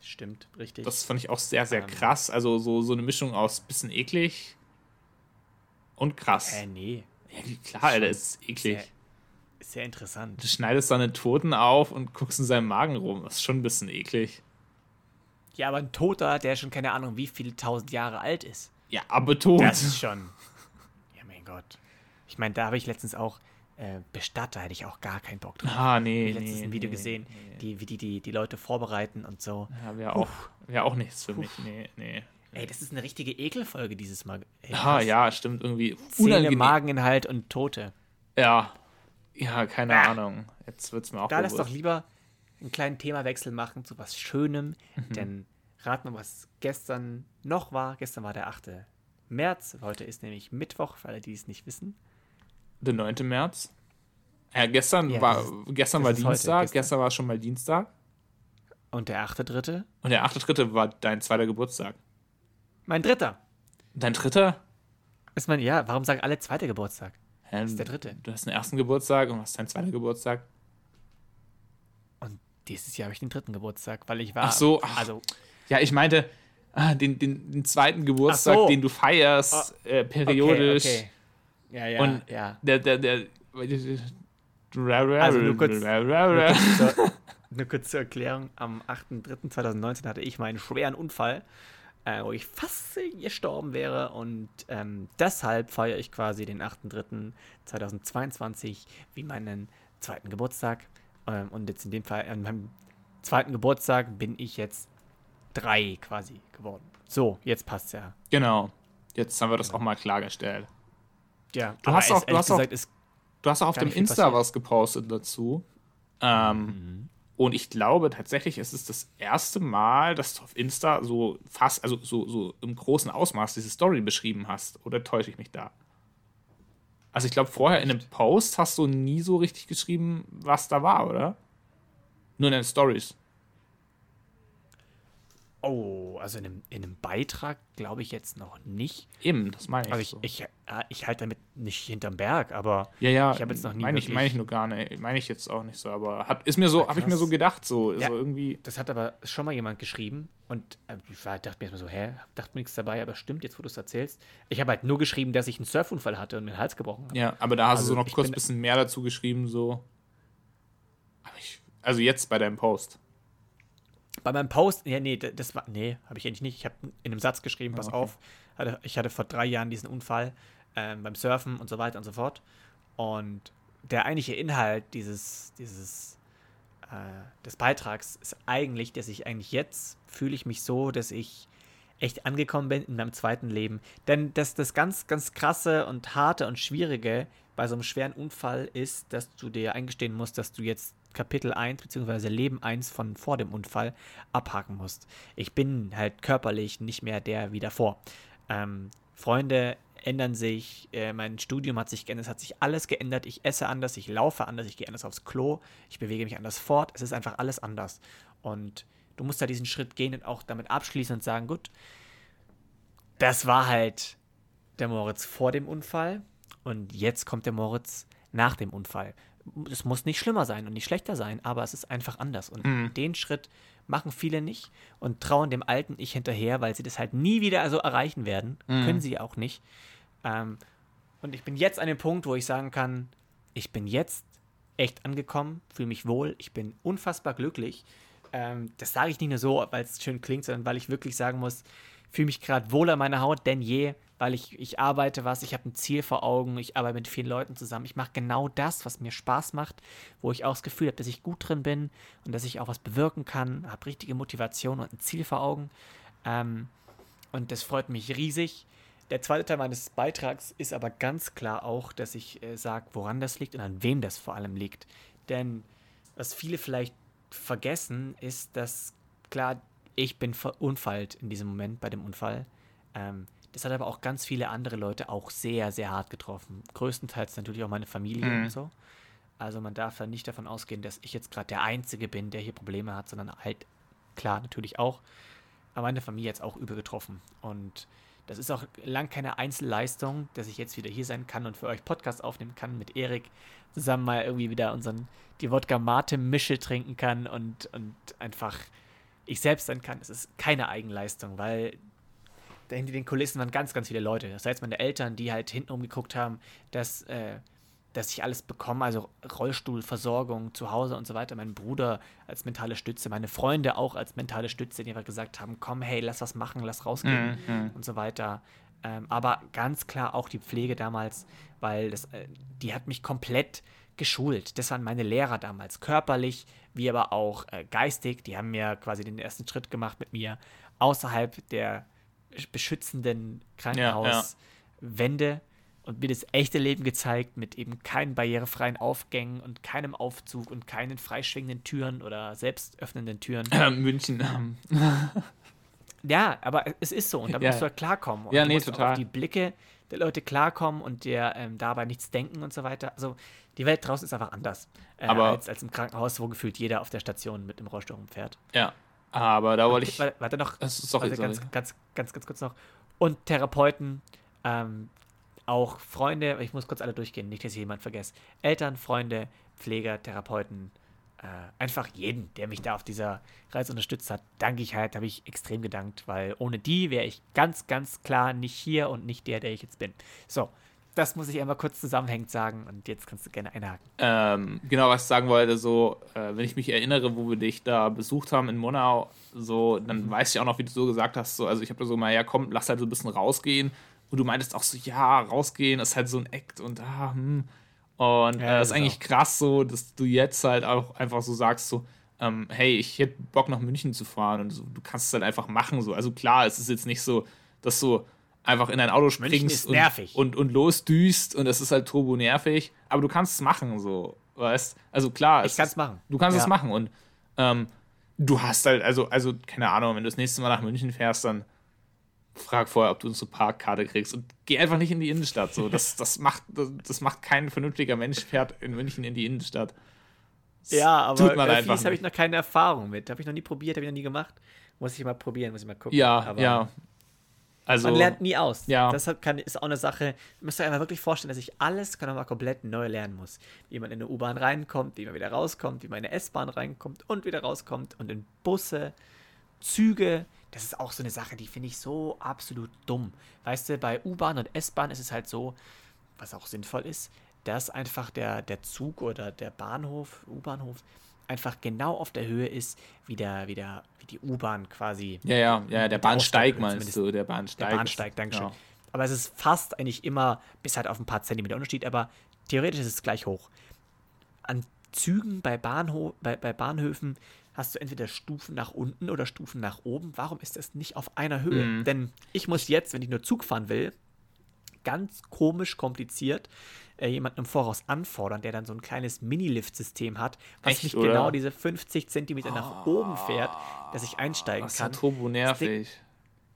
Stimmt, richtig. Das fand ich auch sehr, sehr Ähm. krass. Also so, so eine Mischung aus bisschen eklig und krass. Hä, nee. Ja, klar, Alter, es ist eklig. Sehr, interessant. Du schneidest deine Toten auf und guckst in seinem Magen rum. Das ist schon ein bisschen eklig. Ja, aber ein Toter, der schon keine Ahnung, wie viele tausend Jahre alt ist. Ja, aber tot. Das ist schon. Ja, mein Gott. Ich meine, da habe ich letztens auch äh, Bestatter, hätte ich auch gar keinen Bock drauf. ah, Ich nee, habe letztens nee, ein Video nee, gesehen, nee. Die, wie die, die die Leute vorbereiten und so. Ja, wäre auch, wär auch nichts für mich. Nee, nee. Ey, das ist eine richtige Ekelfolge dieses Mal. Ey, Ah, ja, stimmt, irgendwie Zähne, unangenehm. Mageninhalt und Tote. Ja. Ja, keine Ah. Ahnung. Jetzt wird's mir auch Da lass doch bewusst. lieber einen kleinen Themawechsel machen zu was Schönem, Mhm. denn rat mal, was gestern noch war. Gestern war der 8. März, heute ist nämlich Mittwoch, für alle, die es nicht wissen. Der 9. März. Ja, gestern Ja, war, ist- gestern war ist heute, Dienstag, gestern. gestern war schon mal Dienstag. Und der 8.3. Und der 8.3. war dein zweiter Geburtstag. Mein dritter. Dein dritter? Ist mein, ja, warum sagen alle zweiter Geburtstag? Hä, ist der dritte. Du hast einen ersten Geburtstag und hast deinen zweiten Geburtstag. Und dieses Jahr habe ich den dritten Geburtstag, weil ich war. Ach so, ach. Also, Ja, ich meinte, ah, den, den, den zweiten Geburtstag, so. den du feierst, äh, okay, periodisch. okay. Ja, ja, Und ja. Der, der, der. Also nur kurz- Nur kurz, zur, nur kurz zur Erklärung: Am 8.3.2019 hatte ich meinen schweren Unfall, äh, wo ich fast gestorben wäre. Und ähm, deshalb feiere ich quasi den 8.3.2022 wie meinen zweiten Geburtstag. Ähm, und jetzt in dem Fall, an meinem zweiten Geburtstag bin ich jetzt drei quasi geworden. So, jetzt passt's ja. Genau. Jetzt haben wir das auch mal klargestellt. Ja, Du hast auch- du hast auch- gesagt, ist Du hast auch auf dem Insta passiert. was gepostet dazu. Ähm, Mhm. Und ich glaube tatsächlich, es ist das erste Mal, dass du auf Insta so fast, also so, so im großen Ausmaß diese Story beschrieben hast. Oder täusche ich mich da? Also ich glaube, vorher in einem Post hast du nie so richtig geschrieben, was da war, oder? Nur in den Stories. Oh, also in einem, in einem Beitrag glaube ich jetzt noch nicht. Eben, das meine ich. Also ich, so. ich, ich halte damit nicht hinterm Berg, aber ja, ja, ich habe jetzt noch nie meine ich, meine ich nur gar nicht, meine ich jetzt auch nicht so, aber hat, ist mir so, habe ich mir so gedacht, so, Ja. so irgendwie. das hat aber schon mal jemand geschrieben und äh, ich war, dachte mir erstmal so, hä, dachte mir nichts dabei, aber stimmt, jetzt wo du es erzählst. Ich habe halt nur geschrieben, dass ich einen Surfunfall hatte und mir den Hals gebrochen habe. Ja, aber da hast Also du so noch kurz ein bisschen mehr dazu geschrieben, so. Also jetzt bei deinem Post. Bei meinem Post, ja, nee, das war, nee, habe ich eigentlich nicht. Ich habe in einem Satz geschrieben, pass okay. auf, hatte, ich hatte vor drei Jahren diesen Unfall ähm, beim Surfen und so weiter und so fort. Und der eigentliche Inhalt dieses, dieses, äh, des Beitrags ist eigentlich, dass ich eigentlich jetzt fühle ich mich so, dass ich echt angekommen bin in meinem zweiten Leben. Denn das, das ganz, ganz krasse und harte und schwierige bei so einem schweren Unfall ist, dass du dir eingestehen musst, dass du jetzt Kapitel 1 bzw. Leben 1 von vor dem Unfall abhaken musst. Ich bin halt körperlich nicht mehr der wie davor. Ähm, Freunde ändern sich, äh, mein Studium hat sich geändert, es hat sich alles geändert. Ich esse anders, ich laufe anders, ich gehe anders aufs Klo, ich bewege mich anders fort. Es ist einfach alles anders. Und du musst da diesen Schritt gehen und auch damit abschließen und sagen, gut, das war halt der Moritz vor dem Unfall und jetzt kommt der Moritz nach dem Unfall. Es muss nicht schlimmer sein und nicht schlechter sein, aber es ist einfach anders. Und Mhm. den Schritt machen viele nicht und trauen dem alten Ich hinterher, weil sie das halt nie wieder so erreichen werden. Mhm. Können sie auch nicht. Ähm, und ich bin jetzt an dem Punkt, wo ich sagen kann, ich bin jetzt echt angekommen, fühle mich wohl, ich bin unfassbar glücklich. Ähm, das sage ich nicht nur so, weil es schön klingt, sondern weil ich wirklich sagen muss, fühle mich gerade wohler in meiner Haut denn je, weil ich, ich arbeite was, ich habe ein Ziel vor Augen, ich arbeite mit vielen Leuten zusammen. Ich mache genau das, was mir Spaß macht, wo ich auch das Gefühl habe, dass ich gut drin bin und dass ich auch was bewirken kann, habe richtige Motivation und ein Ziel vor Augen. Ähm, und das freut mich riesig. Der zweite Teil meines Beitrags ist aber ganz klar auch, dass ich äh, sage, woran das liegt und an wem das vor allem liegt. Denn was viele vielleicht vergessen, ist, dass klar, ich bin verunfallt in diesem Moment bei dem Unfall. Ähm, das hat aber auch ganz viele andere Leute auch sehr, sehr hart getroffen. Größtenteils natürlich auch meine Familie Mhm. und so. Also man darf ja nicht davon ausgehen, dass ich jetzt gerade der Einzige bin, der hier Probleme hat, sondern halt, klar, natürlich auch. Aber meine Familie hat es auch übel getroffen. Und das ist auch lang keine Einzelleistung, dass ich jetzt wieder hier sein kann und für euch Podcast aufnehmen kann mit Erik, zusammen mal irgendwie wieder unseren, die Wodka-Mate-Mische trinken kann und, und einfach ich selbst sein kann. Es ist keine Eigenleistung, weil da hinter den Kulissen waren ganz, ganz viele Leute. Das heißt, meine Eltern, die halt hinten umgeguckt haben, dass, äh, dass ich alles bekomme, also Rollstuhlversorgung zu Hause und so weiter. Mein Bruder als mentale Stütze, meine Freunde auch als mentale Stütze, die einfach gesagt haben, komm, hey, lass was machen, lass rausgehen Mhm. und so weiter. Ähm, aber ganz klar auch die Pflege damals, weil das, äh, die hat mich komplett geschult. Das waren meine Lehrer damals, körperlich wie aber auch äh, geistig. Die haben mir quasi den ersten Schritt gemacht mit mir außerhalb der beschützenden Krankenhauswände und mir das echte Leben gezeigt mit eben keinen barrierefreien Aufgängen und keinem Aufzug und keinen freischwingenden Türen oder selbst öffnenden Türen. München. ähm, Ja, aber es ist so und da Ja. musst du halt klarkommen. Und Ja, nee, total. Auf die Blicke der Leute klarkommen und dir ähm, dabei nichts denken und so weiter. Also die Welt draußen ist einfach anders äh, als, als im Krankenhaus, wo gefühlt jeder auf der Station mit dem Rollstuhl rumfährt. ja. Aber da wollte ich. Warte, warte noch, ist sorry, warte, ganz, sorry. ganz, ganz, ganz kurz noch. Und Therapeuten, ähm, auch Freunde, ich muss kurz alle durchgehen, nicht, dass ich jemand vergesse. Eltern, Freunde, Pfleger, Therapeuten, äh, einfach jeden, der mich da auf dieser Reise unterstützt hat, danke ich halt, habe ich extrem gedankt, weil ohne die wäre ich ganz, ganz klar nicht hier und nicht der, der ich jetzt bin. So, das muss ich einmal kurz zusammenhängend sagen und jetzt kannst du gerne einhaken. Ähm, genau, was ich sagen wollte, so, äh, wenn ich mich erinnere, wo wir dich da besucht haben in Monau, so, dann weiß ich auch noch, wie du so gesagt hast, so, also ich habe da so mal, ja komm, lass halt so ein bisschen rausgehen. Und du meintest auch so, ja, rausgehen ist halt so ein Act und ah, hm. Und äh, das das ist eigentlich krass so, dass du jetzt halt auch einfach so sagst, so, ähm, hey, ich hätte Bock nach München zu fahren und so, du kannst es halt einfach machen. So. Also klar, es ist jetzt nicht so, dass du einfach in dein Auto springst und, nervig. und, und losdüst und es ist halt turbo nervig, aber du kannst es machen, so, weißt Also klar, Ich kann es machen. Du kannst Ja. es machen und ähm, du hast halt, also, also, keine Ahnung, wenn du das nächste Mal nach München fährst, dann frag vorher, ob du unsere Parkkarte kriegst und geh einfach nicht in die Innenstadt. So, das, das macht, das, das macht kein vernünftiger Mensch, fährt in München in die Innenstadt. Das Ja, aber tut man einfach habe ich noch keine Erfahrung mit. Habe ich noch nie probiert, habe ich noch nie gemacht. Muss ich mal probieren, muss ich mal gucken. Ja, aber ja. Also, Man lernt nie aus. Ja. Deshalb kann, ist auch eine Sache, ihr müsst euch einfach wirklich vorstellen, dass ich alles kann mal komplett neu lernen muss. Wie man in eine U-Bahn reinkommt, wie man wieder rauskommt, wie man in eine S-Bahn reinkommt und wieder rauskommt und in Busse, Züge. Das ist auch so eine Sache, die finde ich so absolut dumm. Weißt du, bei U-Bahn und S-Bahn ist es halt so, was auch sinnvoll ist, dass einfach der, der Zug oder der Bahnhof, U-Bahnhof, einfach genau auf der Höhe ist, wie, der, wie, der, wie die U-Bahn quasi ja, ja, ja, der der Bahnsteig meinst du, der Bahnsteig. der Bahnsteig, Dankeschön. Ja. Aber es ist fast eigentlich immer, bis halt auf ein paar Zentimeter Unterschied, aber theoretisch ist es gleich hoch. An Zügen bei, Bahnho bei, bei Bahnhöfen hast du entweder Stufen nach unten oder Stufen nach oben. Warum ist das nicht auf einer Höhe? Mhm. Denn ich muss jetzt, wenn ich nur Zug fahren will, ganz komisch kompliziert äh, jemanden im Voraus anfordern, der dann so ein kleines Mini-Lift-System hat, was Echt, nicht oder? genau diese 50 Zentimeter nach oben fährt, dass ich einsteigen Das ist ja kann. turbo nervig.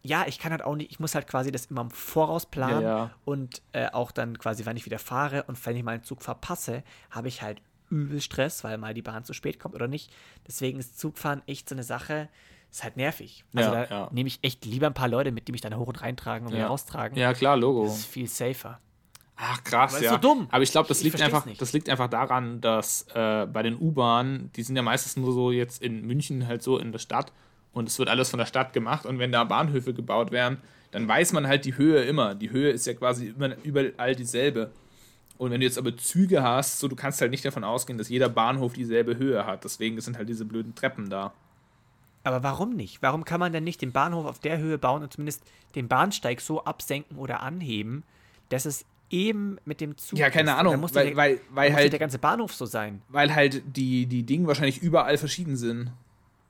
Ja, ich kann halt auch nicht, ich muss halt quasi das immer im Voraus planen Ja, ja. und äh, auch dann quasi, wann ich wieder fahre und wenn ich mal einen Zug verpasse, habe ich halt übel Stress, weil mal die Bahn zu spät kommt oder nicht. Deswegen ist Zugfahren echt so eine Sache, ist halt nervig. Also Ja, da nehme ich echt lieber ein paar Leute mit, die mich dann hoch und reintragen und wieder Ja. raustragen. Ja, klar, Logo. Das ist viel safer. Ach krass, ist ja. so dumm. Aber ich glaube, das liegt einfach, das liegt einfach daran, dass äh, bei den U-Bahnen, die sind ja meistens nur so jetzt in München halt so in der Stadt und es wird alles von der Stadt gemacht und wenn da Bahnhöfe gebaut werden, dann weiß man halt die Höhe immer. Die Höhe ist ja quasi immer überall dieselbe. Und wenn du jetzt aber Züge hast, so du kannst halt nicht davon ausgehen, dass jeder Bahnhof dieselbe Höhe hat. Deswegen sind halt diese blöden Treppen da. Aber warum nicht? Warum kann man denn nicht den Bahnhof auf der Höhe bauen und zumindest den Bahnsteig so absenken oder anheben, dass es eben mit dem Zug Ja, keine ist? Ahnung, muss weil- der, weil- weil halt- der ganze Bahnhof so sein. Weil halt die, die Dinge wahrscheinlich überall verschieden sind.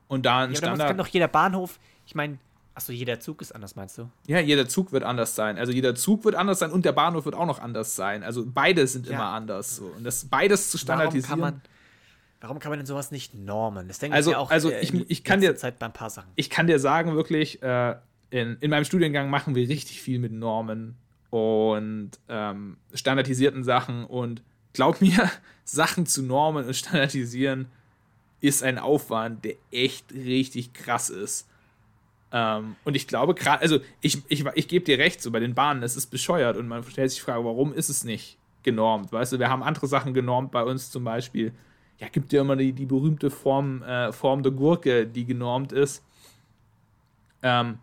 Und da ein Ja, muss, Standard. kann doch jeder Bahnhof, ich meine, achso, jeder Zug ist anders, meinst du? Ja, jeder Zug wird anders sein. Also jeder Zug wird anders sein und der Bahnhof wird auch noch anders sein. Also beide sind Ja. immer anders. So. Und das beides zu Warum standardisieren. kann man, warum kann man denn sowas nicht normen? Das denke Also- ich mir auch also äh, ich- ich kann dir- Zeit bei ein paar Sachen. ich kann dir sagen, wirklich, äh, in, in meinem Studiengang machen wir richtig viel mit Normen und ähm, standardisierten Sachen. Und glaub mir, Sachen zu normen und standardisieren ist ein Aufwand, der echt richtig krass ist. Ähm, und ich glaube gerade, also ich, ich, ich gebe dir recht, so bei den Bahnen, es ist bescheuert und man stellt sich die Frage, warum ist es nicht genormt? Weißt du, wir haben andere Sachen genormt bei uns zum Beispiel. Ja, gibt ja immer die, die berühmte Form, äh, Form der Gurke, die genormt ist. Ähm,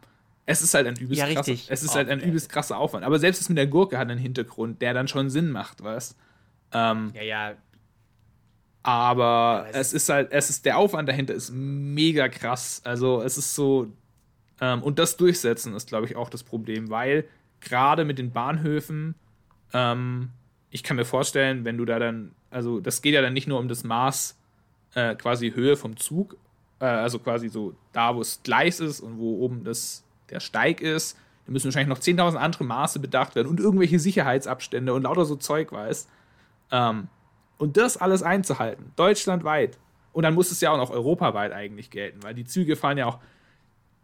es ist halt ein übelst Ja, krasser, es ist Oh, halt ein übelst krasser Aufwand. Aber selbst das mit der Gurke hat einen Hintergrund, der dann schon Sinn macht, weißt ähm, Ja, ja, aber es es ist halt, es ist, der Aufwand dahinter ist mega krass. Also es ist so, ähm, und das Durchsetzen ist, glaube ich, auch das Problem, weil gerade mit den Bahnhöfen, ähm, ich kann mir vorstellen, wenn du da dann, also das geht ja dann nicht nur um das Maß, äh, quasi Höhe vom Zug, äh, also quasi so da, wo es Gleis ist und wo oben das, der Steig ist, da müssen wahrscheinlich noch 10.000 andere Maße bedacht werden und irgendwelche Sicherheitsabstände und lauter so Zeug weiß. Ähm, und das alles einzuhalten, deutschlandweit. Und dann muss es ja auch noch europaweit eigentlich gelten, weil die Züge fahren ja auch,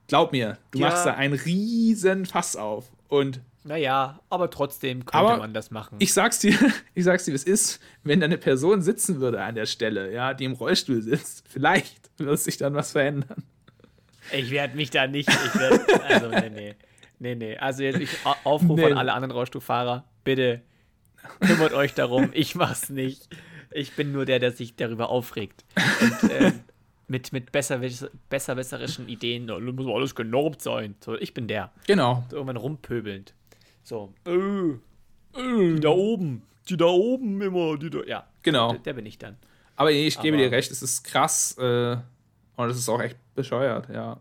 glaub mir, du Ja. machst da einen riesen Fass auf. Und naja, aber trotzdem könnte Aber man das machen. ich sag's dir, ich sag's dir, es ist, wenn da eine Person sitzen würde an der Stelle, ja, die im Rollstuhl sitzt, vielleicht wird sich dann was verändern. Ich werde mich da nicht, ich werde, also nee, nee, nee, nee. Also jetzt ich Au- Aufruf Nee. an alle anderen Rollstuhlfahrer, bitte kümmert euch darum, ich mach's nicht. Ich bin nur der, der sich darüber aufregt. Und ähm, mit, mit besser, besserwisserischen Ideen, da muss alles genormt sein. So, ich bin der. Genau. So irgendwann rumpöbelnd. So, äh, äh, die da oben, die da oben immer, die da, ja. Genau. Der, der bin ich dann. Aber nee, ich gebe Aber- dir recht, es ist krass äh, und es ist auch echt bescheuert, ja.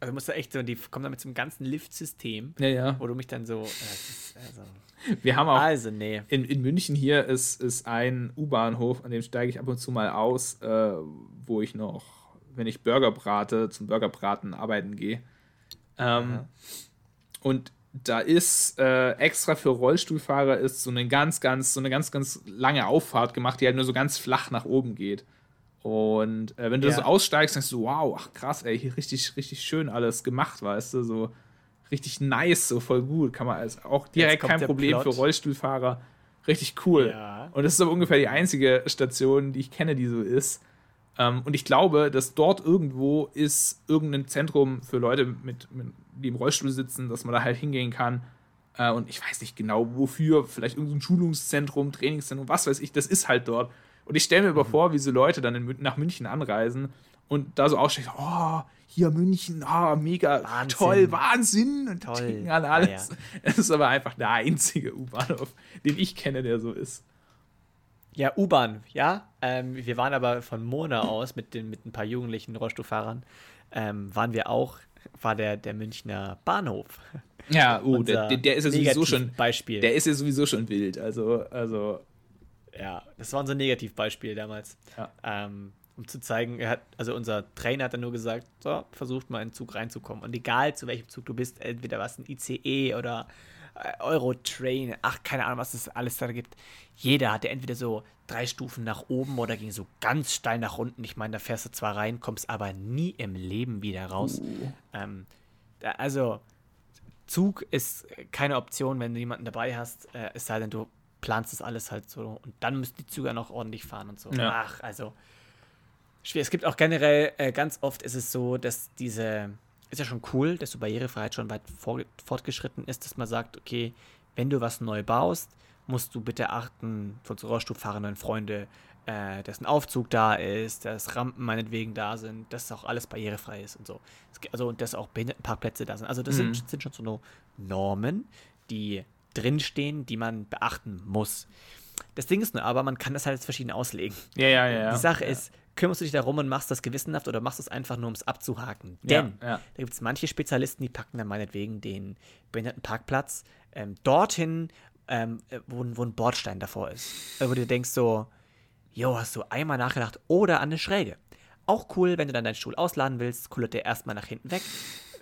Also musst du echt so, die kommen dann mit so einem ganzen Lift-System, Ja, ja. wo du mich dann so, äh, das also, Wir haben auch also nee. in, in München hier ist, ist ein U-Bahnhof, an dem steige ich ab und zu mal aus, äh, wo ich noch, wenn ich Burger brate, zum Burgerbraten arbeiten gehe. Ähm, und da ist äh, extra für Rollstuhlfahrer ist so eine ganz, ganz, so eine ganz, ganz lange Auffahrt gemacht, die halt nur so ganz flach nach oben geht. Und äh, wenn du Ja. so aussteigst, denkst du, wow, ach krass, ey, hier richtig, richtig schön alles gemacht, weißt du, so richtig nice, so voll gut. Kann man also auch direkt kein Problem Plot. für Rollstuhlfahrer. Richtig cool. Ja. Und das ist aber ungefähr die einzige Station, die ich kenne, die so ist. Ähm, und ich glaube, dass dort irgendwo ist irgendein Zentrum für Leute, mit, mit, die im Rollstuhl sitzen, dass man da halt hingehen kann. Äh, und ich weiß nicht genau wofür, vielleicht irgendein Schulungszentrum, Trainingszentrum, was weiß ich, das ist halt dort. Und ich stelle mir Mhm. aber vor, wie so Leute dann in, nach München anreisen und da so aussteigen, oh, hier München, ah, mega Wahnsinn. toll, Wahnsinn und Toll. trinken an Ja, alles. ja. Es ist aber einfach der einzige U-Bahnhof, den ich kenne, der so ist. Ja, U-Bahn, ja. Ähm, wir waren aber von Mona aus mit, den, mit ein paar jugendlichen Rollstuhlfahrern, ähm, waren wir auch, war der, der Münchner Bahnhof. Ja, oh, der, der, der ist ja sowieso schon, Beispiel. der ist ja sowieso schon wild. Also, also, ja, das war unser Negativbeispiel damals. Ja. Ähm, um zu zeigen, er hat, also unser Trainer hat dann nur gesagt, so, versucht mal in den Zug reinzukommen. Und egal zu welchem Zug du bist, entweder was ein ICE oder äh, Euro-Train, ach, keine Ahnung, was es alles da gibt. Jeder hatte entweder so drei Stufen nach oben oder ging so ganz steil nach unten. Ich meine, da fährst du zwar rein, kommst aber nie im Leben wieder raus. Uh. Ähm, da, also, Zug ist keine Option, wenn du jemanden dabei hast, äh, es sei denn, du planst das alles halt so und dann müssen die Züge noch ordentlich fahren und so. Ja. Ach, also schwer. Es gibt auch generell, äh, ganz oft ist es so, dass diese, ist ja schon cool, dass so Barrierefreiheit schon weit vor, fortgeschritten ist, dass man sagt, okay, wenn du was neu baust, musst du bitte achten, von so Rollstuhl fahrenden Freunde, äh, dass ein Aufzug da ist, dass Rampen meinetwegen da sind, dass auch alles barrierefrei ist und so. Es Also, und dass auch Behindertenparkplätze da sind. Also, das Mhm. sind, sind schon so no- Normen, die drinstehen, die man beachten muss. Das Ding ist nur aber, man kann das halt verschieden auslegen. Ja, ja, ja. Die Sache ja. ist, kümmerst du dich darum und machst das gewissenhaft oder machst du es einfach nur, um es abzuhaken? Denn ja. da gibt es manche Spezialisten, die packen dann meinetwegen den Behindertenparkplatz ähm, dorthin, ähm, äh, wo, ein- wo ein Bordstein davor ist. Äh, Wo du denkst so, jo, hast du einmal nachgedacht oder an eine Schräge. Auch cool, wenn du dann deinen Stuhl ausladen willst, kullert der erstmal nach hinten weg,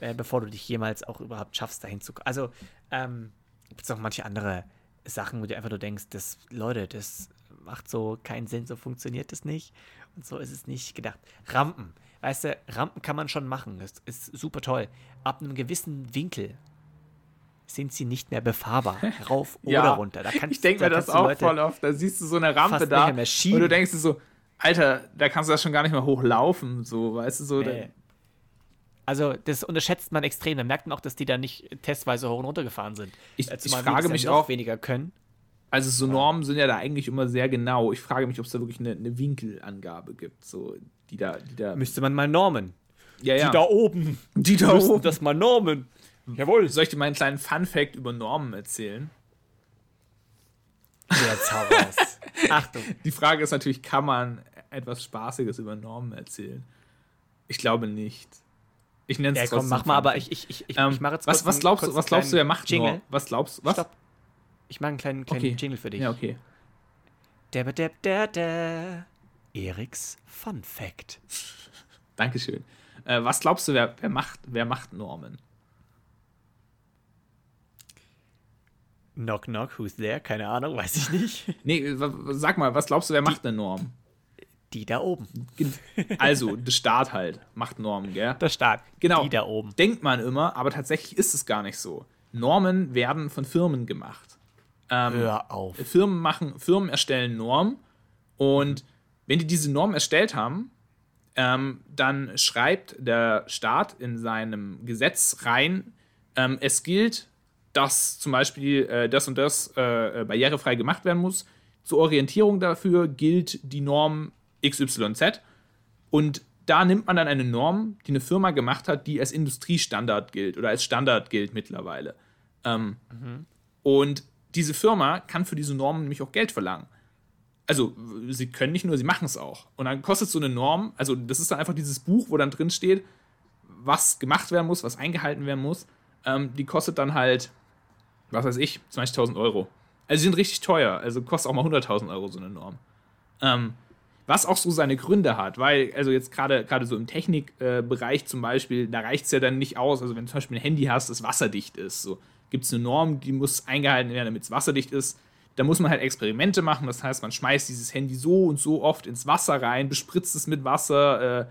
äh, bevor du dich jemals auch überhaupt schaffst, dahin zu. Also, ähm, gibt es auch manche andere Sachen, wo du einfach nur denkst, das, Leute, das macht so keinen Sinn, so funktioniert das nicht. Und so ist es nicht gedacht. Rampen. Weißt du, Rampen kann man schon machen. Das ist super toll. Ab einem gewissen Winkel sind sie nicht mehr befahrbar. Rauf Ja. oder runter. Da kannst, Ich denke da mir das kannst du auch Leute- voll oft. Da siehst du so eine Rampe da und du denkst dir so, Alter, da kannst du das schon gar nicht mehr hochlaufen, so, weißt du, so. Nee. Also, das unterschätzt man extrem. Da merkt man auch, dass die da nicht testweise hoch und runter gefahren sind. Ich- Äh, ich frage mich ja auch- weniger können. Also so Normen sind ja da eigentlich immer sehr genau. Ich frage mich, ob es da wirklich eine, eine Winkelangabe gibt, so die da, die da. Müsste man mal normen. Ja, ja. Die da oben. Die da müssten oben. das mal normen. Jawohl. Soll ich dir mal einen kleinen Fun-Fact über Normen erzählen? Der Zauber ist. Achtung. Die Frage ist natürlich, kann man etwas Spaßiges über Normen erzählen? Ich glaube nicht. Ich nenne Ja, es komm, trotzdem mach mal, aber Fun-Fact. ich, ich, ich, Ähm, ich mache jetzt was, was einen- glaubst du, kurz was einen glaubst du, wer kleinen macht Jingle. Normen? Was glaubst du? Was? Stopp. Ich mache einen kleinen, kleinen Okay. Jingle für dich. Ja, okay. Der, der, der, der. Eriks Fun Fact. Dankeschön. Äh, was glaubst du, wer, wer, macht, wer macht Normen? Knock, knock, who's there? Keine Ahnung, weiß ich nicht. Nee, sag mal, was glaubst du, wer macht eine Norm? Die da oben. Also, der Staat halt macht Normen, gell? Der Staat. Genau. Die da oben. Denkt man immer, aber tatsächlich ist es gar nicht so. Normen werden von Firmen gemacht. Ähm, Hör auf. Firmen machen, Firmen erstellen Normen und wenn die diese Norm erstellt haben, ähm, dann schreibt der Staat in seinem Gesetz rein, ähm, es gilt, dass zum Beispiel äh, das und das äh, äh, barrierefrei gemacht werden muss. Zur Orientierung dafür gilt die Norm XYZ und da nimmt man dann eine Norm, die eine Firma gemacht hat, die als Industriestandard gilt oder als Standard gilt mittlerweile. Ähm, Und diese Firma kann für diese Normen nämlich auch Geld verlangen. Also, sie können nicht nur, sie machen es auch. Und dann kostet so eine Norm, also das ist dann einfach dieses Buch, wo dann drin steht, was gemacht werden muss, was eingehalten werden muss. Ähm, die kostet dann halt, was weiß ich, 20.000 Euro. Also, sie sind richtig teuer. Also, kostet auch mal 100.000 Euro so eine Norm. Ähm, was auch so seine Gründe hat, weil, also jetzt gerade so im Technikbereich zum Beispiel, da reicht es ja dann nicht aus. Also wenn du zum Beispiel ein Handy hast, das wasserdicht ist, so gibt es eine Norm, die muss eingehalten werden, damit es wasserdicht ist. Da muss man halt Experimente machen. Das heißt, man schmeißt dieses Handy so und so oft ins Wasser rein, bespritzt es mit Wasser, äh,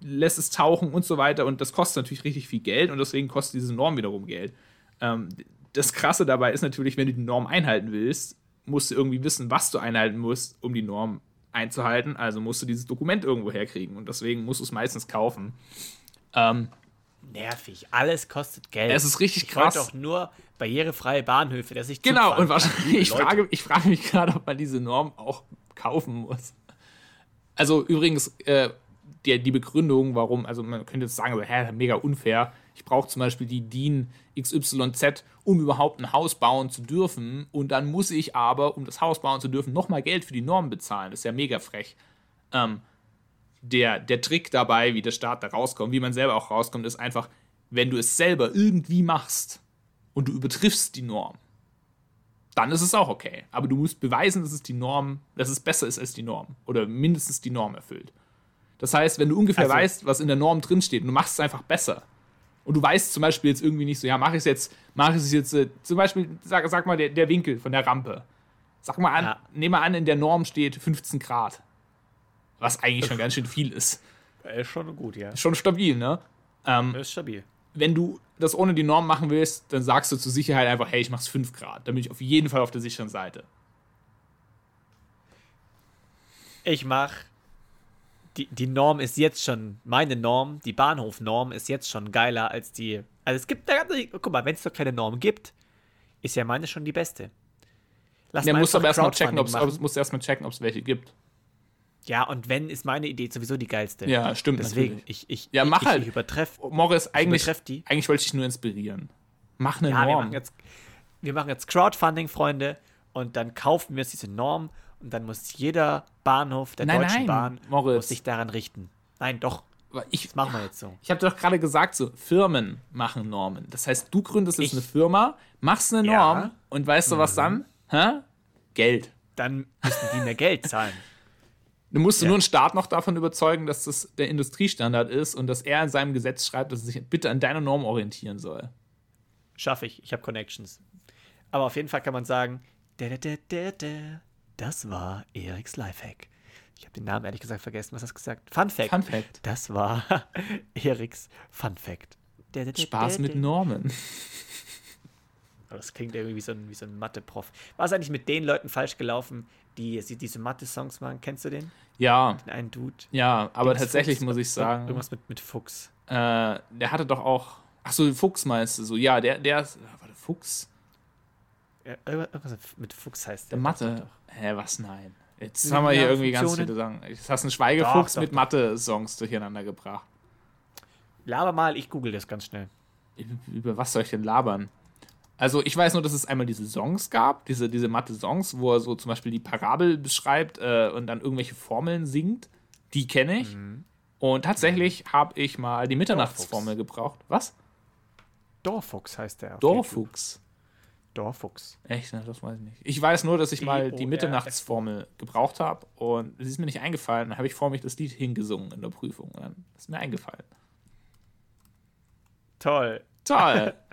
lässt es tauchen und so weiter. Und das kostet natürlich richtig viel Geld und deswegen kostet diese Norm wiederum Geld. Ähm, das Krasse dabei ist natürlich, wenn du die Norm einhalten willst, musst du irgendwie wissen, was du einhalten musst, um die Norm einzuhalten. Also musst du dieses Dokument irgendwo herkriegen und deswegen musst du es meistens kaufen. Ähm, Nervig. Alles kostet Geld. Es ist richtig ich krass. doch nur barrierefreie Bahnhöfe, dass ich genau, und wahrscheinlich, ich Leute. frage, ich frage mich gerade, ob man diese Norm auch kaufen muss. Also übrigens, äh, die, die Begründung, warum, also man könnte jetzt sagen, so, hä, mega unfair. Ich brauche zum Beispiel die DIN XYZ, um überhaupt ein Haus bauen zu dürfen. Und dann muss ich aber, um das Haus bauen zu dürfen, nochmal Geld für die Norm bezahlen. Das ist ja mega frech. Ähm, der, der Trick dabei, wie der Staat da rauskommt, wie man selber auch rauskommt, ist einfach, wenn du es selber irgendwie machst und du übertriffst die Norm, dann ist es auch okay. Aber du musst beweisen, dass es die Norm, dass es besser ist als die Norm oder mindestens die Norm erfüllt. Das heißt, wenn du ungefähr Also- weißt, was in der Norm drinsteht und du machst es einfach besser, Und du weißt zum Beispiel jetzt irgendwie nicht so, ja, mache ich es jetzt, mache ich es jetzt, äh, zum Beispiel, sag, sag mal, der, der Winkel von der Rampe. Sag mal an, Ja. wir an, in der Norm steht 15 Grad. Was eigentlich schon ganz schön viel ist. Ist schon gut, ja. Schon stabil, ne? Ähm, Ist stabil. wenn du das ohne die Norm machen willst, dann sagst du zur Sicherheit einfach, hey, ich mach's 5 Grad. Dann bin ich auf jeden Fall auf der sicheren Seite. Ich mach. Die, die Norm ist jetzt schon, meine Norm, die Bahnhofnorm ist jetzt schon geiler als die. Also es gibt, da, guck mal, wenn es doch keine Norm gibt, ist ja meine schon die beste. Lass Der mal muss einfach aber erstmal checken, ob's, ob's, muss erstmal checken, ob es welche gibt. Ja, und wenn, ist meine Idee sowieso die geilste. Ja, stimmt Deswegen, natürlich. ich, ich, Ja, mach ich, halt. Ich übertreff, Morris, eigentlich, übertreff die. eigentlich wollte ich dich nur inspirieren. Mach eine Ja, wir Norm. machen, jetzt, wir machen jetzt Crowdfunding, Freunde, und dann kaufen wir uns diese Norm und dann muss jeder Bahnhof der Nein, Deutschen nein, Bahn Moritz. muss sich daran richten. Nein, doch, ich, das machen wir jetzt so. ich habe doch gerade gesagt, so Firmen machen Normen. Das heißt, du gründest jetzt Ich- eine Firma, machst eine Ja. Norm und weißt du was dann? Hä? Geld. Dann müssen die mehr Geld zahlen. Du musst Ja. nur einen Staat noch davon überzeugen, dass das der Industriestandard ist und dass er in seinem Gesetz schreibt, dass er sich bitte an deine Norm orientieren soll. Schaffe ich, ich habe Connections. Aber auf jeden Fall kann man sagen, da, da, da, da, das war Eriks Lifehack. Ich habe den Namen ehrlich gesagt vergessen. Was hast du gesagt? Fun Fact. Fun Fact. Das war Eriks Fun Fact. Da, da, da, Spaß mit. Normen. Aber Das klingt irgendwie wie so ein, wie so ein Mathe-Prof. Was ist eigentlich mit den Leuten falsch gelaufen, die, die diese Mathe-Songs machen? Kennst du den? Ja, Den einen Dude? ja, aber tatsächlich Fuchs, muss ich sagen, Irgendwas mit, mit Fuchs. äh, der hatte doch auch. Ach so, Fuchs meinst du so? Ja, der, der ist. Warte, Fuchs? Irgendwas mit Fuchs heißt Der. Mathe. Hä, was nein? Jetzt haben wir hier irgendwie ganz viele Sachen. Jetzt hast du einen Schweigefuchs mit. Mathe-Songs durcheinander gebracht. Laber mal, ich google das ganz schnell. Über was soll ich denn labern? Also ich weiß nur, dass es einmal diese Songs gab, diese, diese Mathe-Songs, wo er so zum Beispiel die Parabel beschreibt äh, und dann irgendwelche Formeln singt. Die kenne ich. Mhm. Und tatsächlich habe ich mal die Mitternachtsformel gebraucht. Was? Dorfuchs heißt der. Dorfuchs. Dorfuchs. Echt? Ne, Das weiß ich nicht. Ich weiß nur, dass ich mal die D-O-R-F. Mitternachtsformel gebraucht habe und sie ist mir nicht eingefallen. Dann habe ich vor mich das Lied hingesungen in der Prüfung. Und dann ist mir eingefallen. Toll. Toll.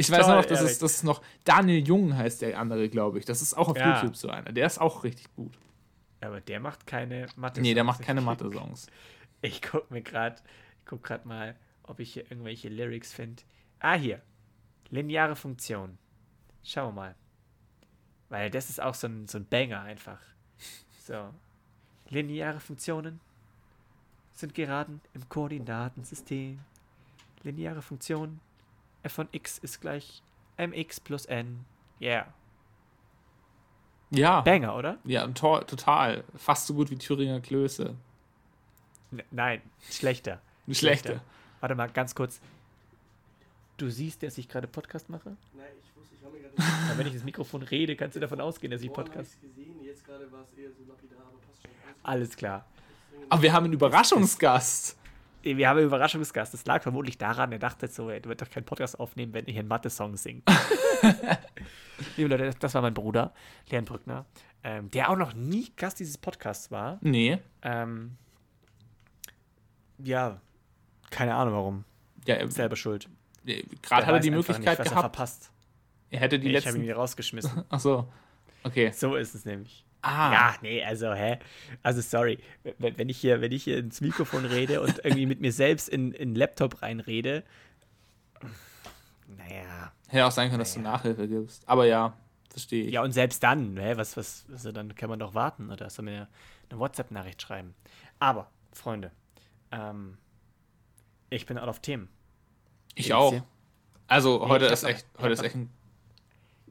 Ich weiß Toll, noch, dass es, Erik. das ist noch Daniel Jung heißt der andere, glaube ich. Das ist auch auf Ja. YouTube so einer. Der ist auch richtig gut. Aber der macht keine Mathe. Nee, der macht keine Mathe-Songs. Ich guck mir gerade, ich guck gerade mal, ob ich hier irgendwelche Lyrics finde. Ah, hier. Lineare Funktion. Schauen wir mal. Weil das ist auch so ein, so ein Banger einfach. So. Lineare Funktionen sind Geraden im Koordinatensystem. Lineare Funktion f von x ist gleich mx plus n. Yeah. Ja. Banger, oder? Ja, to total. Fast so gut wie Thüringer Klöße. N nein, schlechter. Eine schlechte. Warte mal, ganz kurz. Du siehst, dass ich gerade Podcast mache? Nein, ich wenn ich ins Mikrofon rede, kannst du davon ausgehen, dass ich Podcast. ich's gesehen, jetzt gerade war es eher so lapidar, aber passt schon. Alles klar. Aber wir haben einen Überraschungsgast. Wir haben einen Überraschungsgast. Das lag vermutlich daran, er dachte so, du wirst doch keinen Podcast aufnehmen, wenn ich einen Mathe-Song singe. Liebe Leute, das, das war mein Bruder, Leon Brückner, ähm, der auch noch nie Gast dieses Podcasts war. Nee. Ähm, ja, keine Ahnung warum. Ja, er- Selber schuld. äh, gerade hat er die Möglichkeit nicht, was Er gehabt. verpasst. Er hätte die Ich habe ihn letzten. wieder rausgeschmissen. Ach so. Okay. so ist es nämlich. Ah. Ja, nee, also, hä? Also, sorry. Wenn, wenn, ich hier, wenn ich hier ins Mikrofon rede und irgendwie mit mir selbst in in den Laptop reinrede, naja. Hätte auch sein können, dass du Nachhilfe gibst. Aber ja, verstehe ich. Ja, und selbst dann, hä, was, was, also dann kann man doch warten oder soll mir eine, eine WhatsApp-Nachricht schreiben. Aber, Freunde, ähm, ich bin out of Themen. ich auch. Also Nee, heute ist echt, heute ist echt ein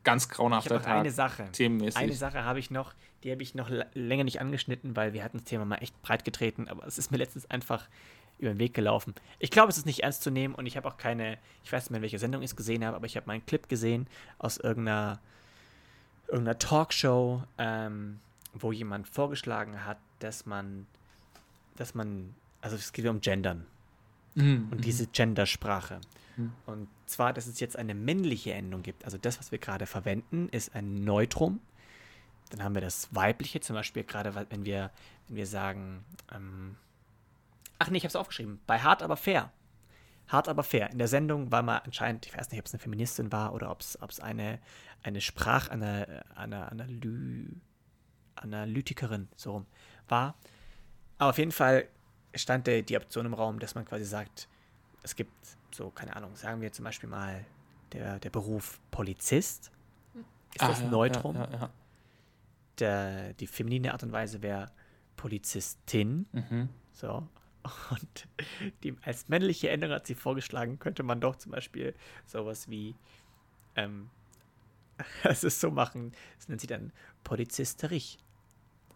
ganz grauenhafter Tag. eine Sache. Themenmäßig. Eine Sache habe ich noch, die habe ich noch länger nicht angeschnitten, weil wir hatten das Thema mal echt breit getreten, aber es ist mir letztens einfach über den Weg gelaufen. Ich glaube, es ist nicht ernst zu nehmen und ich habe auch keine, ich weiß nicht mehr, in welcher Sendung ich es gesehen habe, aber ich habe mal einen Clip gesehen aus irgendeiner, irgendeiner Talkshow, ähm, wo jemand vorgeschlagen hat, dass man, dass man, also es geht um Gendern Mhm. und diese Gendersprache. Mhm. Und zwar, dass es jetzt eine männliche Endung gibt. Also das, was wir gerade verwenden, ist ein Neutrum. Dann haben wir das weibliche, zum Beispiel gerade, wenn wir, wenn wir sagen, ähm, ach nee, ich habe es aufgeschrieben, bei hart aber fair. hart aber fair. In der Sendung war mal anscheinend, ich weiß nicht, ob es eine Feministin war oder ob es eine, eine Sprach, eine, eine Analy, Analytikerin, so rum, war. Aber auf jeden Fall stand die Option im Raum, dass man quasi sagt, es gibt so, keine Ahnung, sagen wir zum Beispiel mal der, der Beruf Polizist. Ist das Ah, ja, Neutrum? Ja, ja, ja. Der, die feminine Art und Weise wäre Polizistin. Mhm. So. Und die, als männliche Änderung hat sie vorgeschlagen, könnte man doch zum Beispiel sowas wie, ähm, es ist so machen, das nennt sie dann Polizisterich.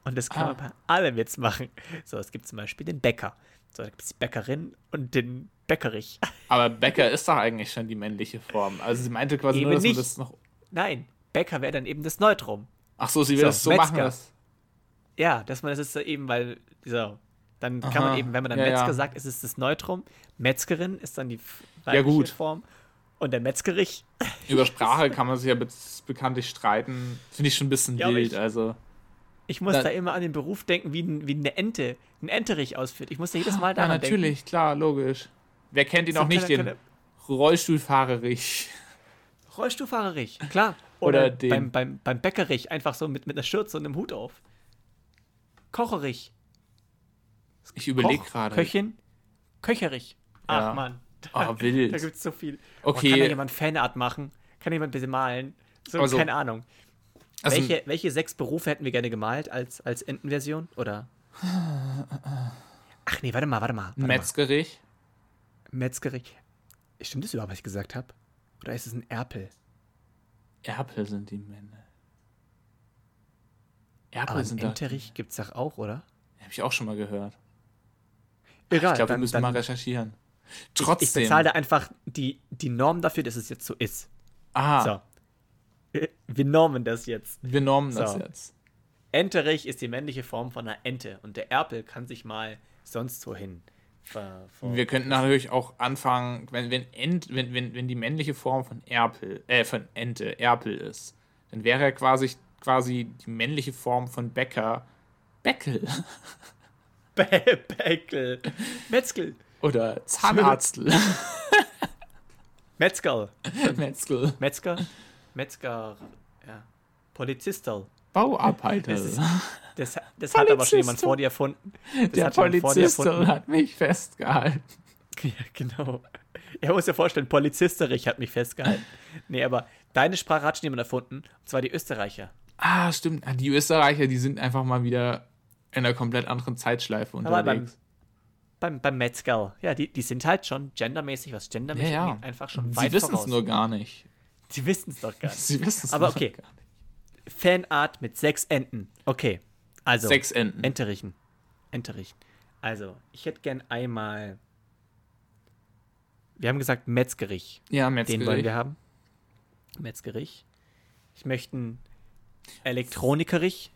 Und das kann Ah. man bei allem jetzt machen. So, es gibt zum Beispiel den Bäcker. So, da gibt es die Bäckerin und den Bäckerich. Aber Bäcker ist doch eigentlich schon die männliche Form. Also sie meinte quasi Eben nur, dass nicht. man das noch. Nein, Bäcker wäre dann eben das Neutrum. Ach so, sie will So, das so Metzger. machen. Dass, Ja, dass man das ist eben, weil, so, dann kann Aha, man eben, wenn man dann ja, Metzger ja. sagt, ist es das Neutrum. Metzgerin ist dann die Ja, gut. Form. Und der Metzgerich, über Sprache kann man sich ja be bekanntlich streiten. Finde ich schon ein bisschen Ja, wild. Also. Ich muss Da- da immer an den Beruf denken, wie, ein, wie eine Ente, ein Enterich ausführt. Ich muss da jedes Mal Ja, daran denken. natürlich, klar, logisch. Wer kennt ihn So auch nicht, kleiner- den Rollstuhlfahrerich? Rollstuhlfahrerich, klar. Oder Oder, den- beim, beim, beim Bäckerich, einfach so mit, mit einer Schürze und einem Hut auf. Kocherich. Ich überlege gerade. Köchin. Köcherich. Ach, Ja. Mann. Oh, Da wild. gibt es so viel. Oh, kann da Okay, jemand Fanart machen? Kann jemand ein bisschen malen? So, Also- keine Ahnung. Also, welche, welche sechs Berufe hätten wir gerne gemalt als, als Entenversion? Oder? Ach nee, warte mal, warte mal. Warte Metzgerich? mal. Metzgerich. Stimmt das überhaupt, was ich gesagt habe? Oder ist es ein Erpel? Erpel sind die Männer. Erpel Aber sind da. Enterich gibt es doch auch, oder? Habe ich auch schon mal gehört. Egal, ich glaube, wir dann, müssen dann, mal recherchieren. Ich Trotzdem. bezahle da einfach die, die Norm dafür, dass es jetzt so ist. ah, So. Wir normen das jetzt. wir normen das So. jetzt. Enterich ist die männliche Form von einer Ente und der Erpel kann sich mal sonst wohin ver, ver Wir könnten natürlich auch anfangen, wenn, wenn, Ent, wenn, wenn, wenn die männliche Form von Erpel, äh, von Ente, Erpel ist, dann wäre ja quasi, quasi die männliche Form von Bäcker Beckel Bä- Bäckel. Metzger. oder Zahnarztl. Metzger. Metzger. Metzger. Metzger. Ja. Polizistel. Bauarbeiter. Das, ist, das, das hat aber schon jemand Polizistel. vor dir erfunden. Das Der hat jemand vor dir Polizist erfunden. hat mich festgehalten. Ja, genau. Er muss dir vorstellen, Polizisterich hat mich festgehalten. Nee, aber deine Sprache hat schon jemand erfunden. Und zwar die Österreicher. Ah, stimmt. Ah, Die Österreicher, die sind einfach mal wieder in einer komplett anderen Zeitschleife Aber beim, unterwegs. beim, beim Metzger. Ja, die, die sind halt schon gendermäßig, was gendermäßig Ja, ja. einfach schon Sie weit wissen es nur gar nicht. Sie wissen es doch gar nicht. Sie wissen es Aber okay. gar nicht. Fanart mit sechs Enten. Okay. Also. Sechs Enten. Enterichen. Enterichen. Also, ich hätte gern einmal. Wir haben gesagt Metzgerich. ja, Den Metzgerich. wollen wir haben. Metzgerich. Ich möchte einen Elektronikerich.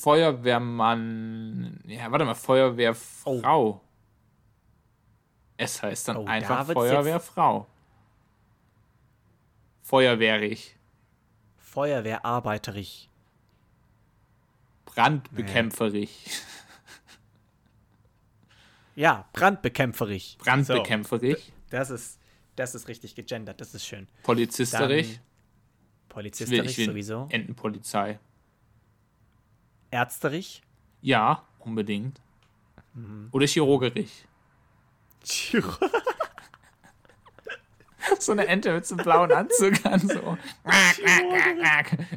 Feuerwehrmann. Ja, warte mal, Feuerwehrfrau. Es heißt dann Oh, da einfach wird's Feuerwehrfrau. Feuerwehrich. Feuerwehrarbeiterich. Brandbekämpferich. Ja, Brandbekämpferich. Brandbekämpferich. So, das ist, das ist richtig gegendert. Das ist schön. Polizisterich. Dann Ich will, Polizisterich ich will sowieso. Entenpolizei. Ärzterich. Ja, unbedingt. Mhm. Oder Chirurgerich. So eine Ente mit so einem blauen Anzug an. So.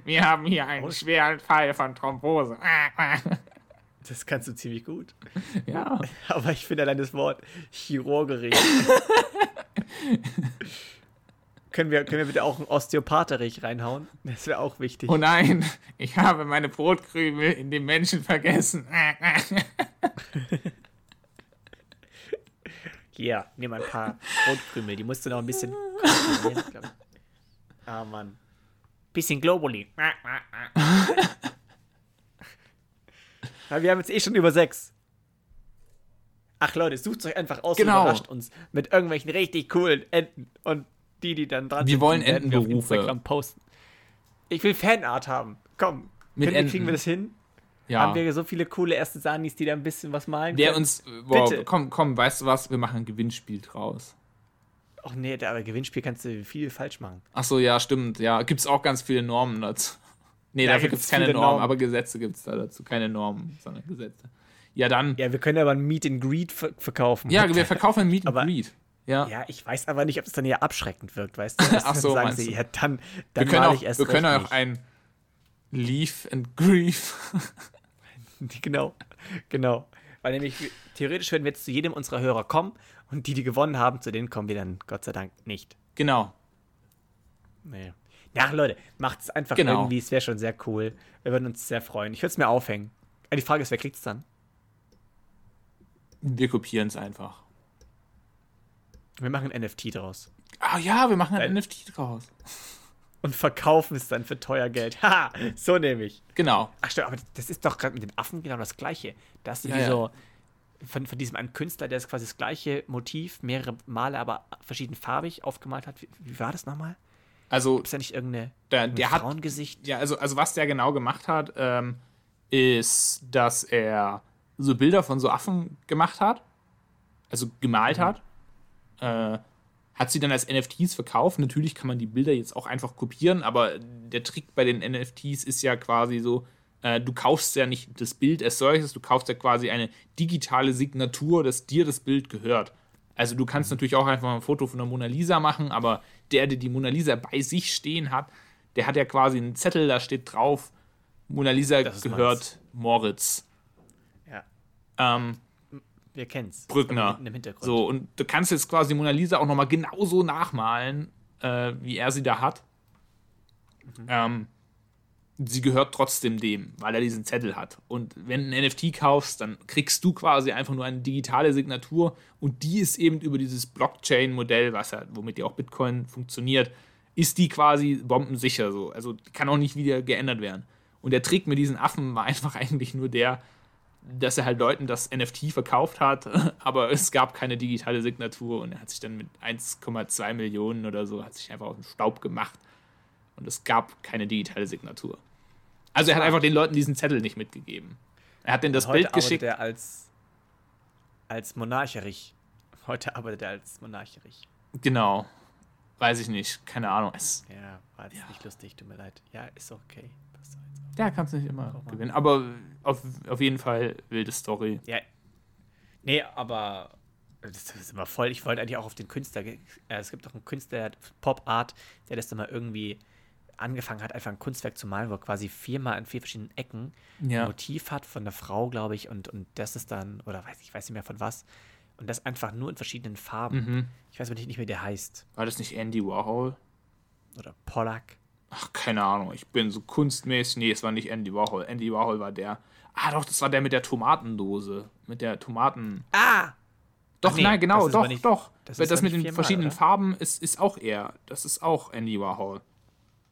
Wir haben hier einen schweren Fall von Thrombose. Das kannst du ziemlich gut. Ja. Aber ich finde allein das Wort Chirurgerich. können, wir, können wir bitte auch ein Osteopatherich reinhauen? Das wäre auch wichtig. Oh nein, ich habe meine Brotkrümel in dem Menschen vergessen. Hier, nimm ein paar Brotkrümel. Die musst du noch ein bisschen. Ah, Mann. Bisschen Globuli. Ja, wir haben jetzt eh schon über sechs. Ach Leute, sucht euch einfach aus Genau. und überrascht uns mit irgendwelchen richtig coolen Enten. Und die, die dann dran Wir sind, wollen Entenberufe. Instagram posten. Ich will Fanart haben. Komm. Mit Können Enten. kriegen wir das hin? Ja. Haben wir so viele coole erste Sanis, die da ein bisschen was malen Wer können? uns. Boah, Bitte. komm, komm, weißt du was? Wir machen ein Gewinnspiel draus. ach nee, da- aber Gewinnspiel kannst du viel falsch machen. Ach so, ja, stimmt. Ja, gibt es auch ganz viele Normen dazu. Nee, Ja, dafür gibt's gibt es keine Normen, Normen. aber Gesetze gibt es da dazu. Keine Normen, sondern Gesetze. Ja, dann. Ja, wir können aber ein Meet and Greet ver verkaufen. Ja, wir verkaufen ein Meet and Aber- Greet. Ja. Ja, ich weiß aber nicht, ob es dann eher abschreckend wirkt, weißt du? Ach so, dann sagen sie, du? ja, dann, wir dann können mal auch, ich erst wir können auch ein Leaf and Grief. Genau, genau. Weil nämlich, theoretisch würden wir jetzt zu jedem unserer Hörer kommen und die, die gewonnen haben, zu denen kommen wir dann Gott sei Dank nicht. genau. Nee. Ja, Leute, macht es einfach Genau. irgendwie, es wäre schon sehr cool. Wir würden uns sehr freuen. Ich würde es mir aufhängen. Aber die Frage ist, wer kriegt es dann? Wir kopieren es einfach. Wir machen ein NFT draus. Ah ja, wir machen ein Weil- NFT draus. Und verkaufen es dann für teuer Geld. Ha, so nehme ich. Genau. Ach stimmt, aber das ist doch gerade mit den Affen genau das Gleiche. Da hast du Ja, ja. so von, von diesem einen Künstler, der ist quasi das gleiche Motiv, mehrere Male, aber verschiedenfarbig aufgemalt hat. Wie, wie war das nochmal? Also, Ist da nicht irgendeine der, der hat Frauengesicht? Ja, also, also was der genau gemacht hat, ähm, ist, dass er so Bilder von so Affen gemacht hat, also gemalt hat, äh, hat sie dann als NFTs verkauft. Natürlich kann man die Bilder jetzt auch einfach kopieren, aber der Trick bei den NFTs ist ja quasi so, äh, du kaufst ja nicht das Bild als solches, du kaufst ja quasi eine digitale Signatur, dass dir das Bild gehört. Also du kannst natürlich auch einfach ein Foto von der Mona Lisa machen, aber der, der die Mona Lisa bei sich stehen hat, der hat ja quasi einen Zettel, da steht drauf, Mona Lisa gehört Moritz. Ja, Ähm, wir kennen's. Brückner. Hinten im Hintergrund. so, und du kannst jetzt quasi Mona Lisa auch nochmal genauso nachmalen, äh, wie er sie da hat. Ähm, sie gehört trotzdem dem, weil er diesen Zettel hat. Und wenn du ein NFT kaufst, dann kriegst du quasi einfach nur eine digitale Signatur und die ist eben über dieses Blockchain-Modell, was ja, womit ja auch Bitcoin funktioniert, ist die quasi bombensicher so. Also kann auch nicht wieder geändert werden. Und der Trick mit diesen Affen war einfach eigentlich nur der, dass er halt Leuten das NFT verkauft hat, aber es gab keine digitale Signatur und er hat sich dann mit 1,2 Millionen oder so, hat sich einfach aus dem Staub gemacht und es gab keine digitale Signatur. Also er hat einfach den Leuten diesen Zettel nicht mitgegeben. Er hat denen das Heute Bild geschickt. arbeitet er als, als Monarcherich. Heute arbeitet er als Monarcherich. Genau. Weiß ich nicht. Keine Ahnung. Es, Ja, war jetzt nicht lustig, tut mir leid. Ja, ist okay. Passt doch jetzt auch. der kann es nicht immer gewinnen. Aber auf, auf jeden Fall wilde Story. Ja. Nee, aber das ist immer voll. Ich wollte eigentlich auch auf den Künstler. Äh, es gibt doch einen Künstler, Pop Art, der das dann mal irgendwie angefangen hat, einfach ein Kunstwerk zu malen, wo er quasi viermal in vier verschiedenen Ecken ein Ja. Motiv hat von einer Frau, glaube ich, und, und das ist dann, oder weiß ich weiß nicht mehr von was. Und das einfach nur in verschiedenen Farben. Mhm. Ich weiß aber nicht, nicht mehr, wie der heißt. War das nicht Andy Warhol? Oder Pollack. Ach, keine Ahnung. Ich bin so kunstmäßig. Nee, es war nicht Andy Warhol. Andy Warhol war der. Ah, doch, das war der mit der Tomatendose. Mit der Tomaten. Ah! Doch, nee, nein, genau, doch, nicht- doch. das Das, mit nicht den viermal, verschiedenen oder? Farben ist, ist auch er. Das ist auch Andy Warhol.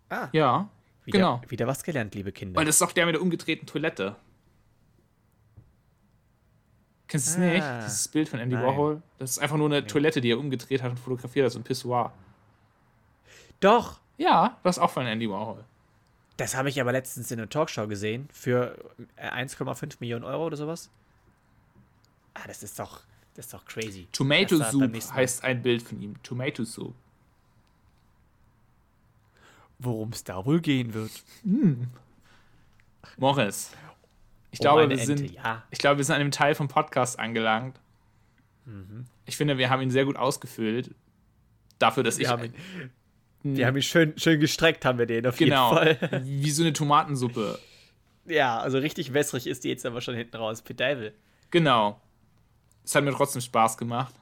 Ah. Ja, Wieder, genau. Wieder was gelernt, liebe Kinder. Weil das ist doch der mit der umgedrehten Toilette. Kennst du es nicht? Ah. Dieses Bild von Andy Nein. Warhol? Das ist einfach nur eine Toilette, die er umgedreht hat und fotografiert hat, so ein Pissoir. Doch! Ja, das ist auch von Andy Warhol. Das habe ich aber letztens in einer Talkshow gesehen für äh, 1,5 Millionen Euro oder sowas. Ah, das ist doch, das ist doch crazy. Tomato Soup heißt ein Bild von ihm. Tomato Soup. Worum es da wohl gehen wird. Morris. Ich Oh, glaube, wir Ente, sind, ja. ich glaube, wir sind an dem Teil vom Podcast angelangt. Mhm. Ich finde, wir haben ihn sehr gut ausgefüllt. Dafür, dass Wir ich. haben ihn, wir haben ihn schön, schön gestreckt, haben wir den auf genau. jeden Fall. Wie so eine Tomatensuppe. Ja, also richtig wässrig ist die jetzt aber schon hinten raus. Pedal. Genau. Es hat mir trotzdem Spaß gemacht.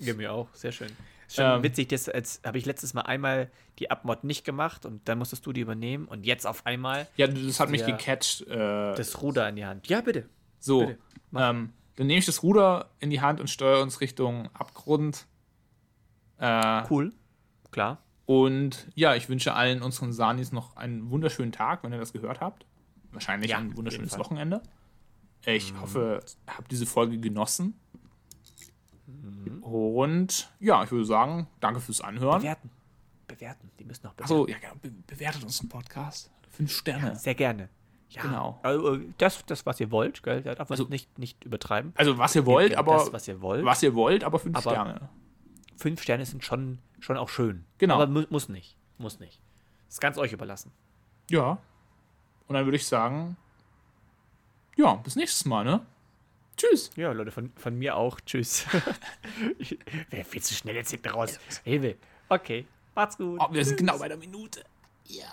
Ja, mir auch. Sehr schön. Ist schon Ähm. witzig, das als habe ich letztes Mal einmal die Abmod nicht gemacht und dann musstest du die übernehmen und jetzt auf einmal Ja, das hat mich gecatcht. Äh, das Ruder in die Hand. Ja, bitte. so. bitte. Ähm, dann nehme ich das Ruder in die Hand und steuere uns Richtung Abgrund. Äh, Cool. Klar. Und ja, ich wünsche allen unseren Sanis noch einen wunderschönen Tag, wenn ihr das gehört habt. Wahrscheinlich Ja, ein wunderschönes. Wochenende. Ich hoffe, ihr habt diese Folge genossen. Mhm. Und ja, ich würde sagen, danke fürs Anhören. Bewerten. Bewerten. Die müssen noch bewerten. Achso, ja, genau, be bewertet uns einen Podcast. Fünf Sterne. Sehr gerne. Ja, Genau. Also, das, das, was ihr wollt, gell? Also- nicht, nicht übertreiben. Also, was ihr wollt, aber das, was ihr wollt. was ihr wollt, aber fünf Aber- Sterne. Fünf Sterne sind schon, schon auch schön. Genau. Aber mu muss nicht. Muss nicht. Ist ganz euch überlassen. Ja. Und dann würde ich sagen, ja, bis nächstes Mal, ne? Tschüss. Ja, Leute, von, von mir auch. Tschüss. Wer viel zu schnell jetzt hinten raus? Hilfe. Okay, macht's gut. Oh, wir sind genau bei der Minute. Ja.